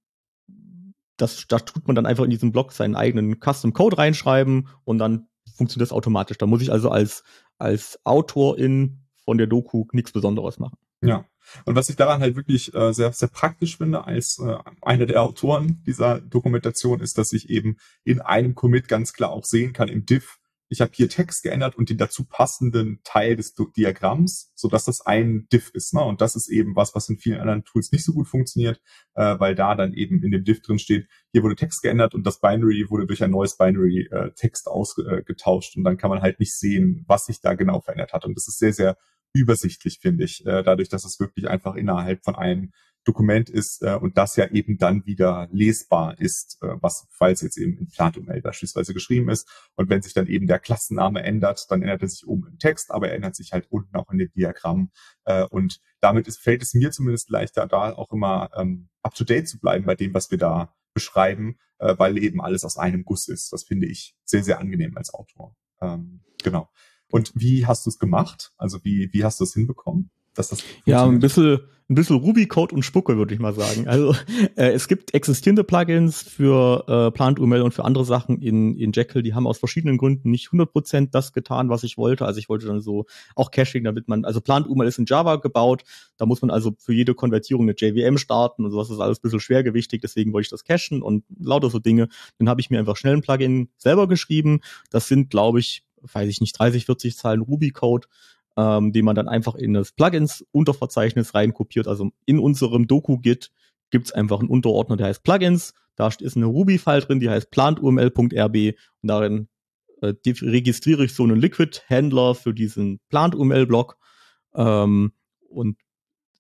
das, da tut man dann einfach in diesen Block seinen eigenen Custom Code reinschreiben und dann funktioniert das automatisch. Da muss ich also als, als Autorin von der Doku nichts Besonderes machen. Ja. Und was ich daran halt wirklich äh, sehr, sehr praktisch finde als äh, einer der Autoren dieser Dokumentation ist, dass ich eben in einem Commit ganz klar auch sehen kann im Diff, ich habe hier Text geändert und den dazu passenden Teil des Diagramms, so dass das ein Diff ist. Ne? Und das ist eben was, was in vielen anderen Tools nicht so gut funktioniert, äh, weil da dann eben in dem Diff drin steht, hier wurde Text geändert und das Binary wurde durch ein neues Binary äh, Text ausgetauscht und dann kann man halt nicht sehen, was sich da genau verändert hat. Und das ist sehr, sehr übersichtlich, finde ich, äh, dadurch, dass es wirklich einfach innerhalb von einem Dokument ist äh, und das ja eben dann wieder lesbar ist, äh, was, falls jetzt eben in Plato-Mail beispielsweise geschrieben ist. Und wenn sich dann eben der Klassenname ändert, dann ändert er sich oben im Text, aber er ändert sich halt unten auch in dem Diagramm. Äh, und damit ist, fällt es mir zumindest leichter, da auch immer ähm, up-to-date zu bleiben bei dem, was wir da beschreiben, äh, weil eben alles aus einem Guss ist. Das finde ich sehr, sehr angenehm als Autor. Ähm, genau. Und wie hast du es gemacht? Also wie, wie hast du es hinbekommen? Dass das ja ein bisschen ein bisschen Ruby-Code und Spucke, würde ich mal sagen. Also äh, es gibt existierende Plugins für äh, Plant UML und für andere Sachen in, in Jekyll, die haben aus verschiedenen Gründen nicht 100% das getan, was ich wollte. Also ich wollte dann so auch Caching, damit man, also Plant UML ist in Java gebaut, da muss man also für jede Konvertierung eine JVM starten und sowas ist alles ein bisschen schwergewichtig, deswegen wollte ich das cachen und lauter so Dinge. Dann habe ich mir einfach schnell ein Plugin selber geschrieben. Das sind, glaube ich, weiß ich nicht, 30, 40 Zeilen Ruby-Code ähm, den man dann einfach in das Plugins Unterverzeichnis reinkopiert. Also in unserem Doku-Git gibt es einfach einen Unterordner, der heißt Plugins. Da ist eine Ruby-File drin, die heißt plantuml.rb und darin äh, registriere ich so einen Liquid-Händler für diesen Plant-UML-Block ähm, und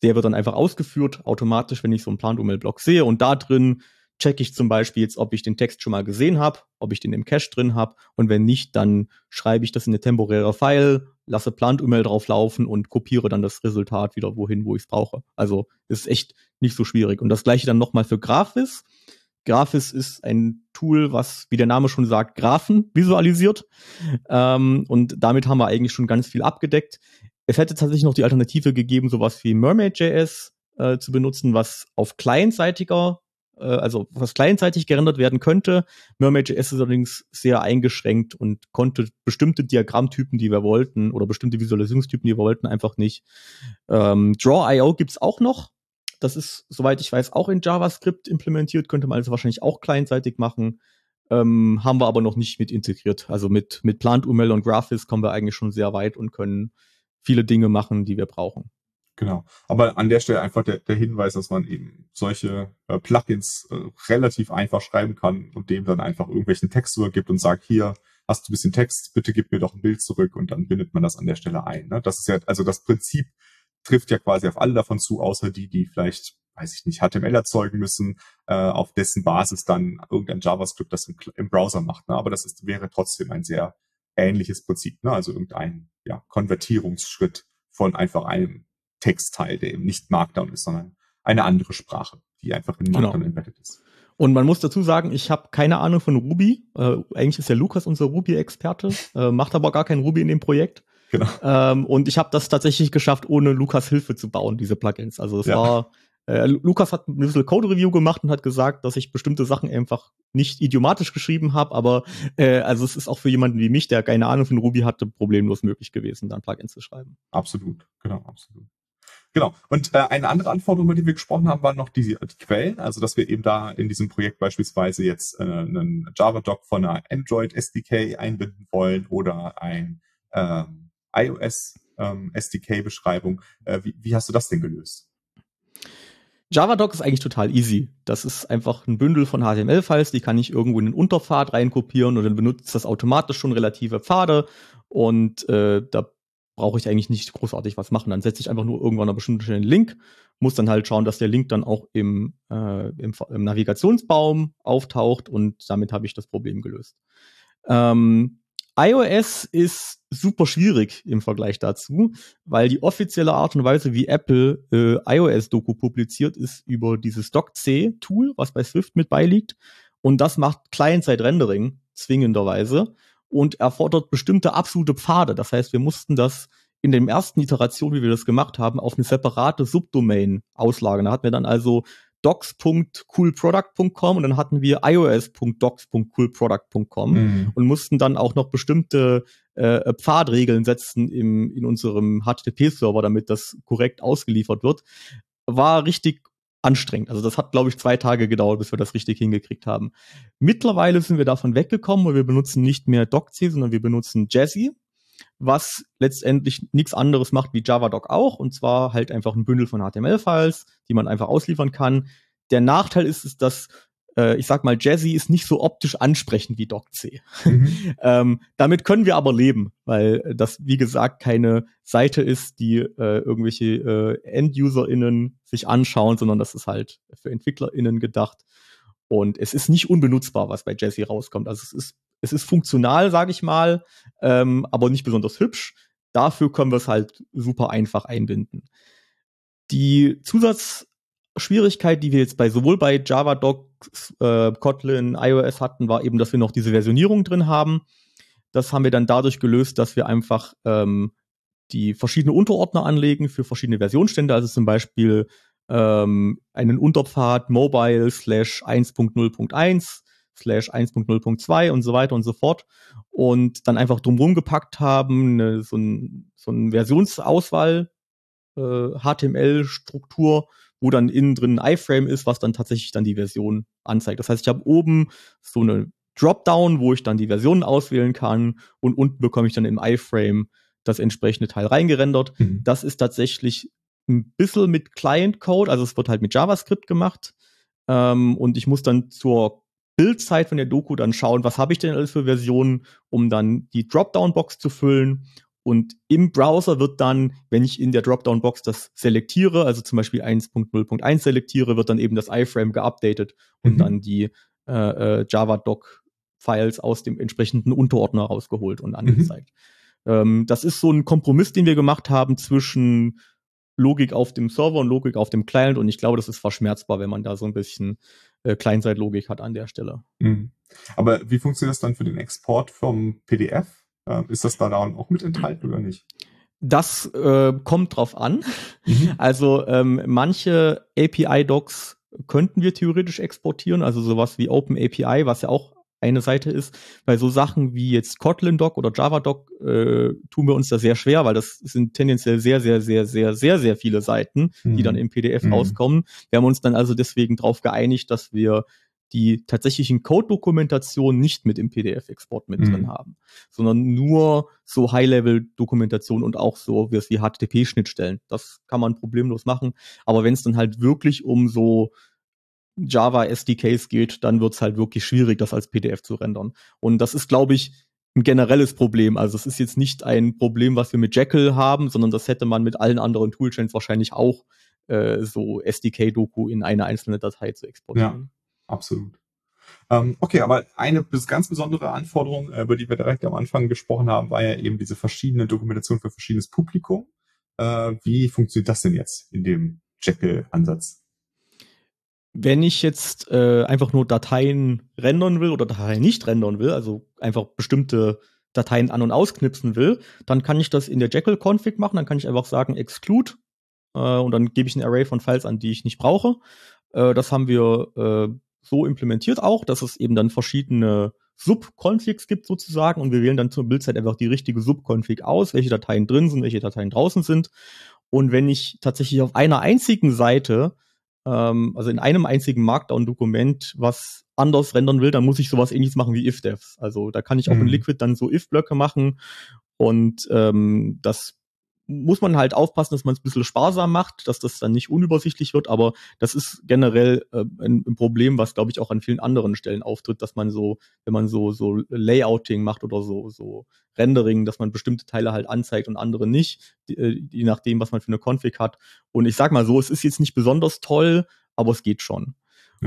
der wird dann einfach ausgeführt automatisch, wenn ich so einen Plant-UML-Block sehe und da drin checke ich zum Beispiel jetzt, ob ich den Text schon mal gesehen habe, ob ich den im Cache drin habe und wenn nicht, dann schreibe ich das in eine temporäre File, lasse Plant-UML drauf laufen und kopiere dann das Resultat wieder wohin, wo ich es brauche. Also ist echt nicht so schwierig. Und das gleiche dann nochmal für Graphis. Graphis ist ein Tool, was, wie der Name schon sagt, Graphen visualisiert. Ähm, und damit haben wir eigentlich schon ganz viel abgedeckt. Es hätte tatsächlich noch die Alternative gegeben, sowas wie Mermaid.js äh, zu benutzen, was auf clientseitiger äh, also was clientseitig gerendert werden könnte. Mermaid.js ist allerdings sehr eingeschränkt und konnte bestimmte Diagrammtypen, die wir wollten, oder bestimmte Visualisierungstypen, die wir wollten, einfach nicht. Ähm, Draw.io gibt's auch noch. Das ist, soweit ich weiß, auch in JavaScript implementiert, könnte man also wahrscheinlich auch clientseitig machen. Ähm, haben wir aber noch nicht mit integriert. Also mit, mit Plant-UML und Graphis kommen wir eigentlich schon sehr weit und können viele Dinge machen, die wir brauchen. Genau. Aber an der Stelle einfach der, der Hinweis, dass man eben solche äh, Plugins äh, relativ einfach schreiben kann und dem dann einfach irgendwelchen Text übergibt und sagt, hier hast du ein bisschen Text, bitte gib mir doch ein Bild zurück und dann bindet man das an der Stelle ein. Ne? Das ist ja, also das Prinzip trifft ja quasi auf alle davon zu, außer die, die vielleicht, weiß ich nicht, HTML erzeugen müssen, äh, auf dessen Basis dann irgendein JavaScript das im, im Browser macht. Ne? Aber das ist, wäre trotzdem ein sehr ähnliches Prinzip, ne? also irgendein ja, Konvertierungsschritt von einfach einem Textteil, der eben nicht Markdown ist, sondern eine andere Sprache, die einfach in Markdown genau. embedded ist. Und man muss dazu sagen, ich habe keine Ahnung von Ruby. Äh, eigentlich ist ja Lukas unser Ruby-Experte, äh, macht aber gar kein Ruby in dem Projekt. Genau. Ähm, und ich habe das tatsächlich geschafft, ohne Lukas Hilfe zu bauen, diese Plugins. Also es ja. war, äh, Lukas hat ein bisschen Code-Review gemacht und hat gesagt, dass ich bestimmte Sachen einfach nicht idiomatisch geschrieben habe, aber äh, also es ist auch für jemanden wie mich, der keine Ahnung von Ruby hatte, problemlos möglich gewesen, dann Plugins zu schreiben. Absolut, genau, absolut. Genau. Und äh, eine andere Anforderung, über die wir gesprochen haben, waren noch die, die Quellen. Also, dass wir eben da in diesem Projekt beispielsweise jetzt äh, einen Java-Doc von einer Android SDK einbinden wollen oder ein ähm, iOS ähm. Äh, wie, wie hast du das denn gelöst? JavaDoc ist eigentlich total easy. Das ist einfach ein Bündel von HTML-Files, die kann ich irgendwo in den Unterpfad reinkopieren und dann benutzt das automatisch schon relative Pfade und äh, da brauche ich eigentlich nicht großartig was machen. Dann setze ich einfach nur irgendwann an bestimmten Stelle einen Link, muss dann halt schauen, dass der Link dann auch im, äh, im, im Navigationsbaum auftaucht und damit habe ich das Problem gelöst. Ähm, iOS ist super schwierig im Vergleich dazu, weil die offizielle Art und Weise, wie Apple äh, iOS-Doku publiziert, ist über dieses DocC-Tool, was bei Swift mit beiliegt. Und das macht Client-Side-Rendering zwingenderweise und erfordert bestimmte absolute Pfade. Das heißt, wir mussten das in den ersten Iterationen, wie wir das gemacht haben, auf eine separate Subdomain auslagern. Da hatten wir dann also docs.coolproduct.com und dann hatten wir ios.docs.coolproduct.com mhm. und mussten dann auch noch bestimmte äh, Pfadregeln setzen im, in unserem HTTP-Server, damit das korrekt ausgeliefert wird. War richtig anstrengend. Also das hat, glaube ich, zwei Tage gedauert, bis wir das richtig hingekriegt haben. Mittlerweile sind wir davon weggekommen, weil wir benutzen nicht mehr DocC, sondern wir benutzen Jazzy, was letztendlich nichts anderes macht wie JavaDoc auch, und zwar halt einfach ein Bündel von HTML-Files, die man einfach ausliefern kann. Der Nachteil ist, ist dass äh, ich sag mal, Jazzy ist nicht so optisch ansprechend wie DocC. Mhm. ähm, damit können wir aber leben, weil das, wie gesagt, keine Seite ist, die äh, irgendwelche äh, End-UserInnen sich anschauen, sondern das ist halt für EntwicklerInnen gedacht. Und es ist nicht unbenutzbar, was bei Jazzy rauskommt. Also es ist, es ist funktional, sage ich mal, ähm, aber nicht besonders hübsch. Dafür können wir es halt super einfach einbinden. Die Zusatz Schwierigkeit, die wir jetzt bei sowohl bei JavaDoc, äh, Kotlin, iOS hatten, war eben, dass wir noch diese Versionierung drin haben. Das haben wir dann dadurch gelöst, dass wir einfach ähm, die verschiedene Unterordner anlegen für verschiedene Versionsstände, also zum Beispiel ähm, einen Unterpfad mobile slash 1.0.1 slash 1.0.2 und so weiter und so fort und dann einfach drumherum gepackt haben, eine, so, ein, so eine Versionsauswahl äh, HTML-Struktur, wo dann innen drin ein iFrame ist, was dann tatsächlich dann die Version anzeigt. Das heißt, ich habe oben so eine Dropdown, wo ich dann die Versionen auswählen kann und unten bekomme ich dann im iFrame das entsprechende Teil reingerendert. Mhm. Das ist tatsächlich ein bisschen mit Client-Code, also es wird halt mit JavaScript gemacht. Ähm, und ich muss dann zur Bildzeit von der Doku dann schauen, was habe ich denn alles für Versionen, um dann die Dropdown-Box zu füllen und im Browser wird dann, wenn ich in der Dropdown-Box das selektiere, also zum Beispiel 1.0.1 selektiere, wird dann eben das iFrame geupdatet und mhm. dann die äh, äh, Java-Doc-Files aus dem entsprechenden Unterordner rausgeholt und angezeigt. Mhm. Ähm, das ist so ein Kompromiss, den wir gemacht haben zwischen Logik auf dem Server und Logik auf dem Client und ich glaube, das ist verschmerzbar, wenn man da so ein bisschen äh, Client-Side-Logik hat an der Stelle. Mhm. Aber wie funktioniert das dann für den Export vom PDF? Ähm, ist das da dann auch mit enthalten oder nicht? Das äh, kommt drauf an. Mhm. Also ähm, manche API-Docs könnten wir theoretisch exportieren, also sowas wie Open API, was ja auch eine Seite ist. Bei so Sachen wie jetzt Kotlin Doc oder Java Doc äh, tun wir uns da sehr schwer, weil das sind tendenziell sehr, sehr, sehr, sehr, sehr, sehr viele Seiten, mhm. die dann im PDF mhm. rauskommen. Wir haben uns dann also deswegen darauf geeinigt, dass wir die tatsächlichen Code-Dokumentationen nicht mit im PDF-Export mit mhm. drin haben, sondern nur so High-Level-Dokumentation und auch so wie HTTP-Schnittstellen. Das kann man problemlos machen. Aber wenn es dann halt wirklich um so Java SDKs geht, dann wird es halt wirklich schwierig, das als PDF zu rendern. Und das ist, glaube ich, ein generelles Problem. Also es ist jetzt nicht ein Problem, was wir mit Jekyll haben, sondern das hätte man mit allen anderen Toolchains wahrscheinlich auch äh, so SDK-Doku in eine einzelne Datei zu exportieren. Ja, absolut. Ähm, okay, aber eine ganz besondere Anforderung, äh, über die wir direkt am Anfang gesprochen haben, war ja eben diese verschiedene Dokumentation für verschiedenes Publikum. Äh, wie funktioniert das denn jetzt in dem Jekyll-Ansatz? Wenn ich jetzt äh, einfach nur Dateien rendern will oder Dateien nicht rendern will, also einfach bestimmte Dateien an- und ausknipsen will, dann kann ich das in der Jekyll-Config machen. Dann kann ich einfach sagen exclude äh, und dann gebe ich ein Array von Files an, die ich nicht brauche. Äh, das haben wir äh, so implementiert auch, dass es eben dann verschiedene Sub-Configs gibt sozusagen und wir wählen dann zur Bildzeit einfach die richtige Sub-Config aus, welche Dateien drin sind, welche Dateien draußen sind. Und wenn ich tatsächlich auf einer einzigen Seite ähm, also in einem einzigen Markdown-Dokument was anders rendern will, dann muss ich sowas ähnliches machen wie if-devs. Also da kann ich auch mhm. in Liquid dann so if-Blöcke machen und ähm, das muss man halt aufpassen, dass man es ein bisschen sparsam macht, dass das dann nicht unübersichtlich wird, aber das ist generell äh, ein, ein, Problem, was glaube ich auch an vielen anderen Stellen auftritt, dass man so, wenn man so so Layouting macht oder so so Rendering, dass man bestimmte Teile halt anzeigt und andere nicht, die, äh, je nachdem, was man für eine Config hat. Und ich sag mal so, es ist jetzt nicht besonders toll, aber es geht schon.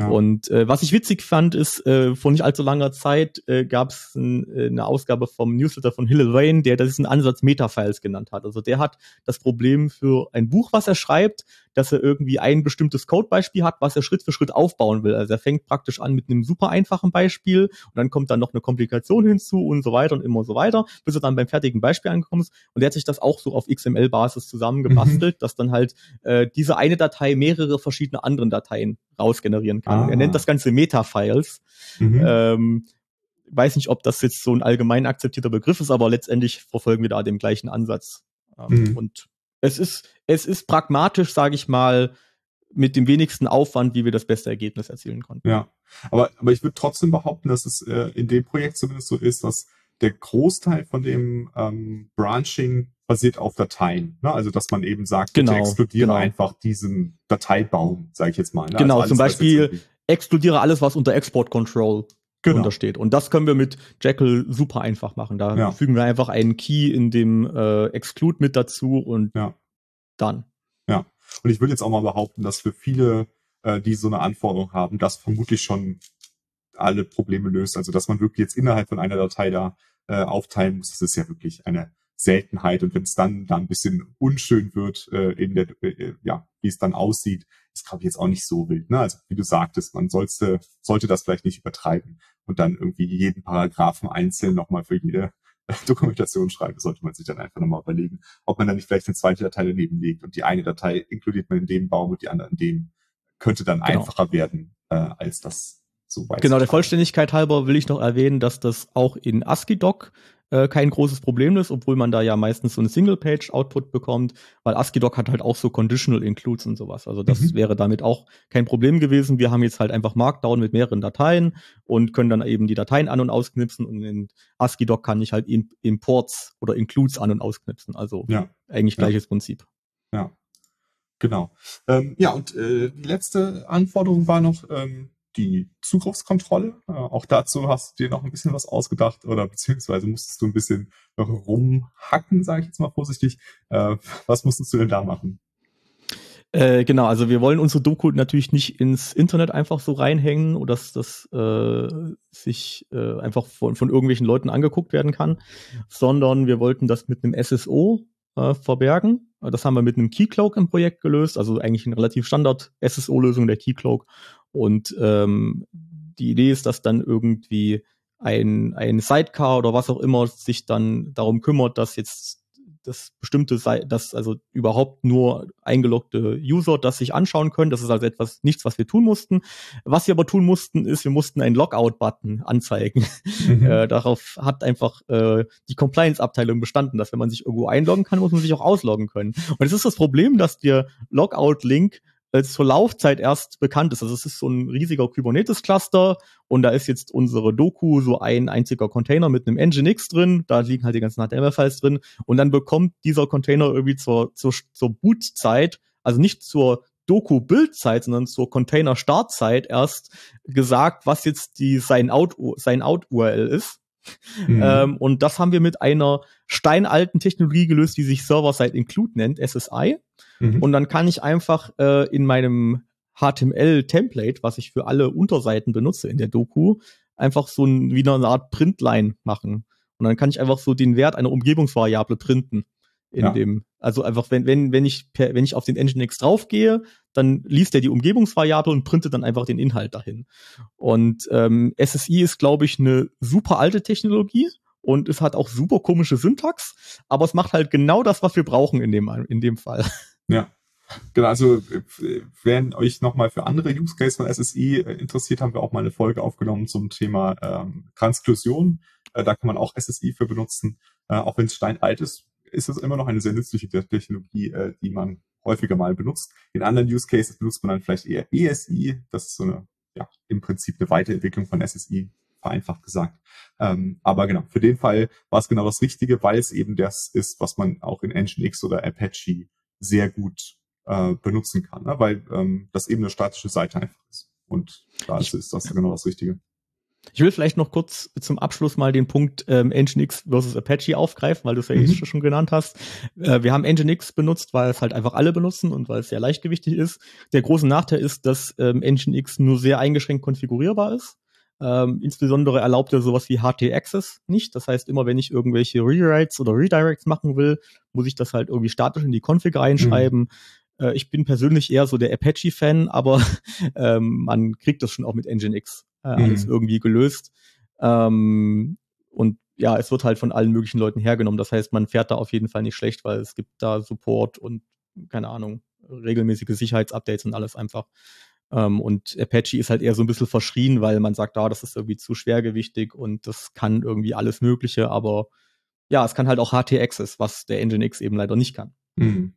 Und äh, was ich witzig fand, ist, äh, vor nicht allzu langer Zeit äh, gab es ein, äh, eine Ausgabe vom Newsletter von Hillel Wayne, der diesen Ansatz Metafiles genannt hat. Also der hat das Problem für ein Buch, was er schreibt, dass er irgendwie ein bestimmtes Codebeispiel hat, was er Schritt für Schritt aufbauen will. Also er fängt praktisch an mit einem super einfachen Beispiel und dann kommt dann noch eine Komplikation hinzu und so weiter und immer so weiter, bis er dann beim fertigen Beispiel ankommt. Und er hat sich das auch so auf XML-Basis zusammengebastelt, mhm. dass dann halt äh, diese eine Datei mehrere verschiedene anderen Dateien rausgenerieren kann. Ah. Er nennt das Ganze Metafiles. Mhm. Ähm, weiß nicht, ob das jetzt so ein allgemein akzeptierter Begriff ist, aber letztendlich verfolgen wir da den gleichen Ansatz. Ähm, mhm. Und es ist, es ist pragmatisch, sage ich mal, mit dem wenigsten Aufwand, wie wir das beste Ergebnis erzielen konnten. Ja, aber, aber ich würde trotzdem behaupten, dass es äh, in dem Projekt zumindest so ist, dass der Großteil von dem ähm, Branching basiert auf Dateien. Ne? Also dass man eben sagt, genau, bitte explodiere genau. einfach diesen Dateibaum, sage ich jetzt mal. Ne? Genau, also alles, zum Beispiel explodiere alles, was unter Export Control genau. untersteht. Und das können wir mit Jekyll super einfach machen. Da ja. fügen wir einfach einen Key in dem äh, Exclude mit dazu und ja. dann. Ja. Und ich würde jetzt auch mal behaupten, dass für viele, äh, die so eine Anforderung haben, das vermutlich schon alle Probleme löst. Also dass man wirklich jetzt innerhalb von einer Datei da äh, aufteilen muss, das ist ja wirklich eine Seltenheit. Und wenn es dann da ein bisschen unschön wird, äh, in der, äh, ja, wie es dann aussieht, ist, glaube ich, jetzt auch nicht so wild. Ne? Also wie du sagtest, man sollte, sollte das vielleicht nicht übertreiben und dann irgendwie jeden Paragraphen einzeln nochmal für jede Dokumentation schreiben, sollte man sich dann einfach nochmal überlegen, ob man dann nicht vielleicht eine zweite Datei daneben legt und die eine Datei inkludiert man in dem Baum und die andere in dem. Könnte dann genau. einfacher werden, äh, als das so weit. Genau, der Vollständigkeit halber will ich noch erwähnen, dass das auch in ASCII-Doc äh, kein großes Problem ist, obwohl man da ja meistens so eine Single-Page-Output bekommt, weil ASCII-Doc hat halt auch so Conditional Includes und sowas. Also das mhm. wäre damit auch kein Problem gewesen. Wir haben jetzt halt einfach Markdown mit mehreren Dateien und können dann eben die Dateien an- und ausknipsen und in ASCII-Doc kann ich halt Imports oder Includes an- und ausknipsen. Also ja. eigentlich gleiches ja. Prinzip. Ja, genau. Ähm, ja, und äh, die letzte Anforderung war noch, ähm, die Zugriffskontrolle. Äh, auch dazu hast du dir noch ein bisschen was ausgedacht oder beziehungsweise musstest du ein bisschen rumhacken, sage ich jetzt mal vorsichtig. Äh, was musstest du denn da machen? Äh, genau, also wir wollen unsere Doku natürlich nicht ins Internet einfach so reinhängen oder dass das äh, sich äh, einfach von, von irgendwelchen Leuten angeguckt werden kann, sondern wir wollten das mit einem SSO äh, verbergen. Das haben wir mit einem Keycloak im Projekt gelöst, also eigentlich eine relativ Standard SSO-Lösung der Keycloak. Und ähm, die Idee ist, dass dann irgendwie ein, ein Sidecar oder was auch immer sich dann darum kümmert, dass jetzt dass bestimmte, dass also überhaupt nur eingeloggte User das sich anschauen können. Das ist also etwas, nichts, was wir tun mussten. Was wir aber tun mussten, ist, wir mussten einen Logout-Button anzeigen. Mhm. Äh, darauf hat einfach äh, die Compliance-Abteilung bestanden, dass wenn man sich irgendwo einloggen kann, muss man sich auch ausloggen können. Und es ist das Problem, dass der Logout-Link äh, zur Laufzeit erst bekannt ist. Also es ist so ein riesiger Kubernetes-Cluster und da ist jetzt unsere Doku so ein einziger Container mit einem Nginx drin, da liegen halt die ganzen HTML-Files drin und dann bekommt dieser Container irgendwie zur, zur, zur Boot-Zeit, also nicht zur Doku-Bildzeit, sondern zur Container-Startzeit erst gesagt, was jetzt die sein Out sein Out URL ist. Mhm. Ähm, und das haben wir mit einer steinalten Technologie gelöst, die sich Server-Side-Include nennt, SSI. Mhm. Und dann kann ich einfach äh, in meinem HTML-Template, was ich für alle Unterseiten benutze in der Doku, einfach so ein, wie eine Art Printline machen. Und dann kann ich einfach so den Wert einer Umgebungsvariable printen in ja. dem, also einfach, wenn, wenn, wenn ich per, wenn ich auf den Nginx draufgehe, dann liest er die Umgebungsvariable und printet dann einfach den Inhalt dahin. Und ähm, SSI ist, glaube ich, eine super alte Technologie und es hat auch super komische Syntax, aber es macht halt genau das, was wir brauchen in dem, in dem Fall. Ja. Genau, also wenn euch nochmal für andere Use Case von SSI äh, interessiert, haben wir auch mal eine Folge aufgenommen zum Thema ähm, Transklusion. Äh, da kann man auch SSI für benutzen, äh, auch wenn es steinalt ist ist das immer noch eine sehr nützliche Technologie, äh, die man häufiger mal benutzt. In anderen Use Cases benutzt man dann vielleicht eher ESI. Das ist so eine, ja, im Prinzip eine Weiterentwicklung von SSI, vereinfacht gesagt. Ähm, aber genau, für den Fall war es genau das Richtige, weil es eben das ist, was man auch in Nginx oder Apache sehr gut äh, benutzen kann, ne? weil ähm, das eben eine statische Seite einfach ist. Und da ist, ist das genau das Richtige. Ich will vielleicht noch kurz zum Abschluss mal den Punkt ähm, Nginx versus Apache aufgreifen, weil du es ja eh mhm. eh schon genannt hast. Äh, wir haben Nginx benutzt, weil es halt einfach alle benutzen und weil es sehr leichtgewichtig ist. Der große Nachteil ist, dass ähm, Nginx nur sehr eingeschränkt konfigurierbar ist. Ähm, insbesondere erlaubt er sowas wie HT-Access nicht. Das heißt, immer wenn ich irgendwelche Rewrites oder Redirects machen will, muss ich das halt irgendwie statisch in die Config reinschreiben. Mhm äh, ich bin persönlich eher so der Apache-Fan, aber ähm, man kriegt das schon auch mit Nginx äh, mhm. alles irgendwie gelöst. Ähm, und ja, es wird halt von allen möglichen Leuten hergenommen. Das heißt, man fährt da auf jeden Fall nicht schlecht, weil es gibt da Support und keine Ahnung, regelmäßige Sicherheitsupdates und alles einfach. Ähm, und Apache ist halt eher so ein bisschen verschrien, weil man sagt, ah, das ist irgendwie zu schwergewichtig und das kann irgendwie alles Mögliche, aber ja, es kann halt auch HT-Access, was der Nginx eben leider nicht kann. Mhm.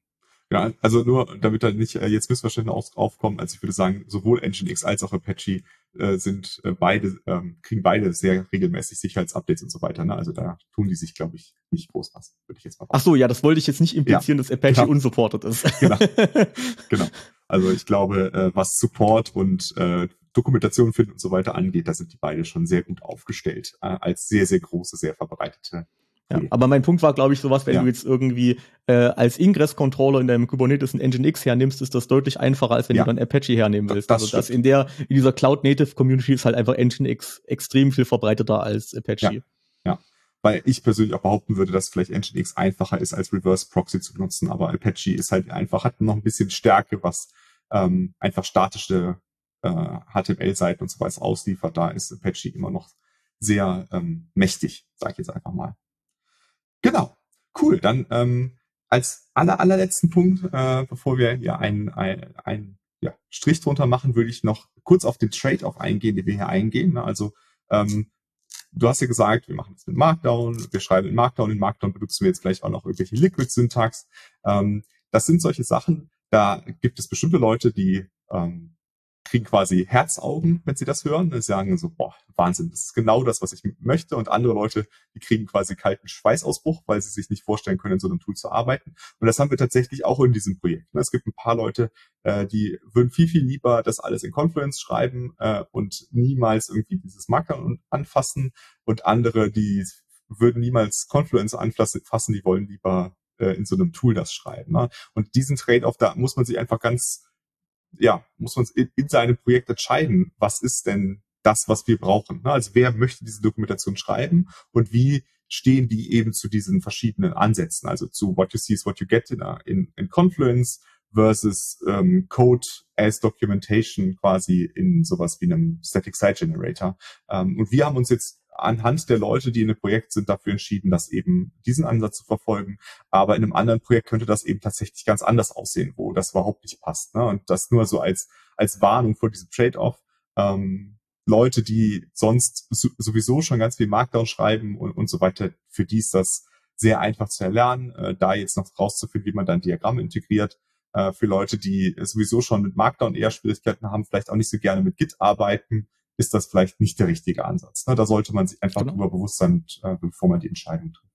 Ja, also nur, damit da nicht äh, jetzt Missverständnisse aufkommen, also ich würde sagen, sowohl Nginx als auch Apache äh, sind äh, beide, ähm, kriegen beide sehr regelmäßig Sicherheitsupdates und so weiter. Ne? Also da tun die sich, glaube ich, nicht groß was, würde ich jetzt mal sagen. Ach so, ja, das wollte ich jetzt nicht implizieren, ja, dass Apache genau. unsupported ist. Genau. genau. Also ich glaube, äh, was Support und äh, Dokumentation finden und so weiter angeht, da sind die beide schon sehr gut aufgestellt, äh, als sehr, sehr große, sehr verbreitete ja, aber mein Punkt war, glaube ich, sowas, wenn ja. du jetzt irgendwie äh, als Ingress-Controller in deinem Kubernetes ein Nginx hernimmst, ist das deutlich einfacher, als wenn ja. du dann Apache hernehmen willst. Das, das also das in der, in dieser Cloud-Native-Community ist halt einfach Nginx extrem viel verbreiteter als Apache. Ja. Weil ich persönlich auch behaupten würde, dass vielleicht Nginx einfacher ist, als Reverse Proxy zu benutzen, aber Apache ist halt einfach, hat noch ein bisschen Stärke, was ähm, einfach statische äh, HTML-Seiten und so weiter ausliefert. Da ist Apache immer noch sehr ähm, mächtig, sage ich jetzt einfach mal. Genau, cool. Dann ähm, als aller, allerletzten Punkt, äh, bevor wir hier einen ein, ja, Strich drunter machen, würde ich noch kurz auf den Trade-off eingehen, den wir hier eingehen. Ne? Also ähm, du hast ja gesagt, wir machen das mit Markdown, wir schreiben in Markdown, in Markdown benutzen wir jetzt vielleicht auch noch irgendwelche Liquid-Syntax. Ähm, das sind solche Sachen, da gibt es bestimmte Leute, die ähm, kriegen quasi Herzaugen, wenn sie das hören. Sie sagen so, boah, Wahnsinn, das ist genau das, was ich möchte. Und andere Leute, die kriegen quasi kalten Schweißausbruch, weil sie sich nicht vorstellen können, in so einem Tool zu arbeiten. Und das haben wir tatsächlich auch in diesem Projekt. Es gibt ein paar Leute, äh, die würden viel, viel lieber das alles in Confluence schreiben äh, und niemals irgendwie dieses Marker anfassen. Und andere, die würden niemals Confluence anfassen, die wollen lieber äh, in so einem Tool das schreiben. Ne? Und diesen Trade-off, da muss man sich einfach ganz ja, muss man in, in seinem Projekt entscheiden, was ist denn das, was wir brauchen. Ne? Also wer möchte diese Dokumentation schreiben und wie stehen die eben zu diesen verschiedenen Ansätzen, also zu what you see is what you get in, in, in Confluence versus ähm, Code as Documentation quasi in sowas wie einem Static Site Generator. Ähm, und wir haben uns jetzt anhand der Leute, die in einem Projekt sind, dafür entschieden, das eben diesen Ansatz zu verfolgen. Aber in einem anderen Projekt könnte das eben tatsächlich ganz anders aussehen, wo das überhaupt nicht passt. Ne? Und das nur so als, als Warnung vor diesem Trade-off. Ähm, Leute, die sonst sowieso schon ganz viel Markdown schreiben und, und so weiter, für die ist das sehr einfach zu erlernen, äh, da jetzt noch rauszufinden, wie man dann Diagramme integriert. Äh, für Leute, die sowieso schon mit Markdown eher Schwierigkeiten haben, vielleicht auch nicht so gerne mit Git arbeiten, ist das vielleicht nicht der richtige Ansatz. Ne? Da sollte man sich einfach genau. darüber bewusst sein, äh, bevor man die Entscheidung trifft.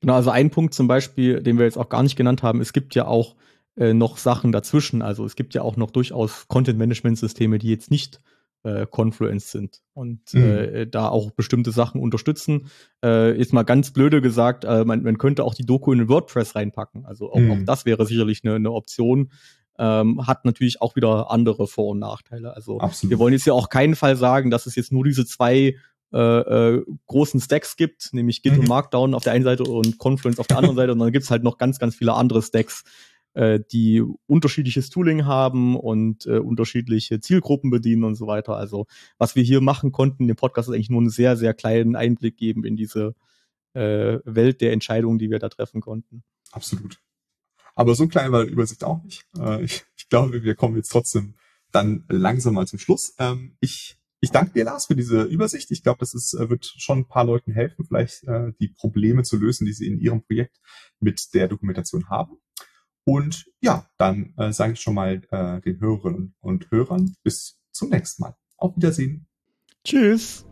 Genau, also ein Punkt zum Beispiel, den wir jetzt auch gar nicht genannt haben, es gibt ja auch äh, noch Sachen dazwischen. Also es gibt ja auch noch durchaus Content-Management-Systeme, die jetzt nicht äh, Confluence sind und mhm. äh, da auch bestimmte Sachen unterstützen. Äh, jetzt mal ganz blöde gesagt, man, man könnte auch die Doku in WordPress reinpacken. Also auch, mhm. auch das wäre sicherlich eine, eine Option. Ähm, hat natürlich auch wieder andere Vor- und Nachteile. Also Absolut. wir wollen jetzt ja auch keinen Fall sagen, dass es jetzt nur diese zwei äh, äh, großen Stacks gibt, nämlich Git mhm. und Markdown auf der einen Seite und Confluence auf der anderen Seite. Und dann gibt's halt noch ganz, ganz viele andere Stacks, äh, die unterschiedliches Tooling haben und äh, unterschiedliche Zielgruppen bedienen und so weiter. Also was wir hier machen konnten, dem Podcast ist eigentlich nur einen sehr, sehr kleinen Einblick geben in diese äh, Welt der Entscheidungen, die wir da treffen konnten. Absolut. Aber so klein war die Übersicht auch nicht. Äh, ich, ich glaube, wir kommen jetzt trotzdem dann langsam mal zum Schluss. Ähm, ich ich danke dir, Lars, für diese Übersicht. Ich glaube, das ist, äh, wird schon ein paar Leuten helfen, vielleicht äh, die Probleme zu lösen, die sie in ihrem Projekt mit der Dokumentation haben. Und ja, dann äh, sage ich schon mal äh, den Hörerinnen und Hörern bis zum nächsten Mal. Auf Wiedersehen. Tschüss.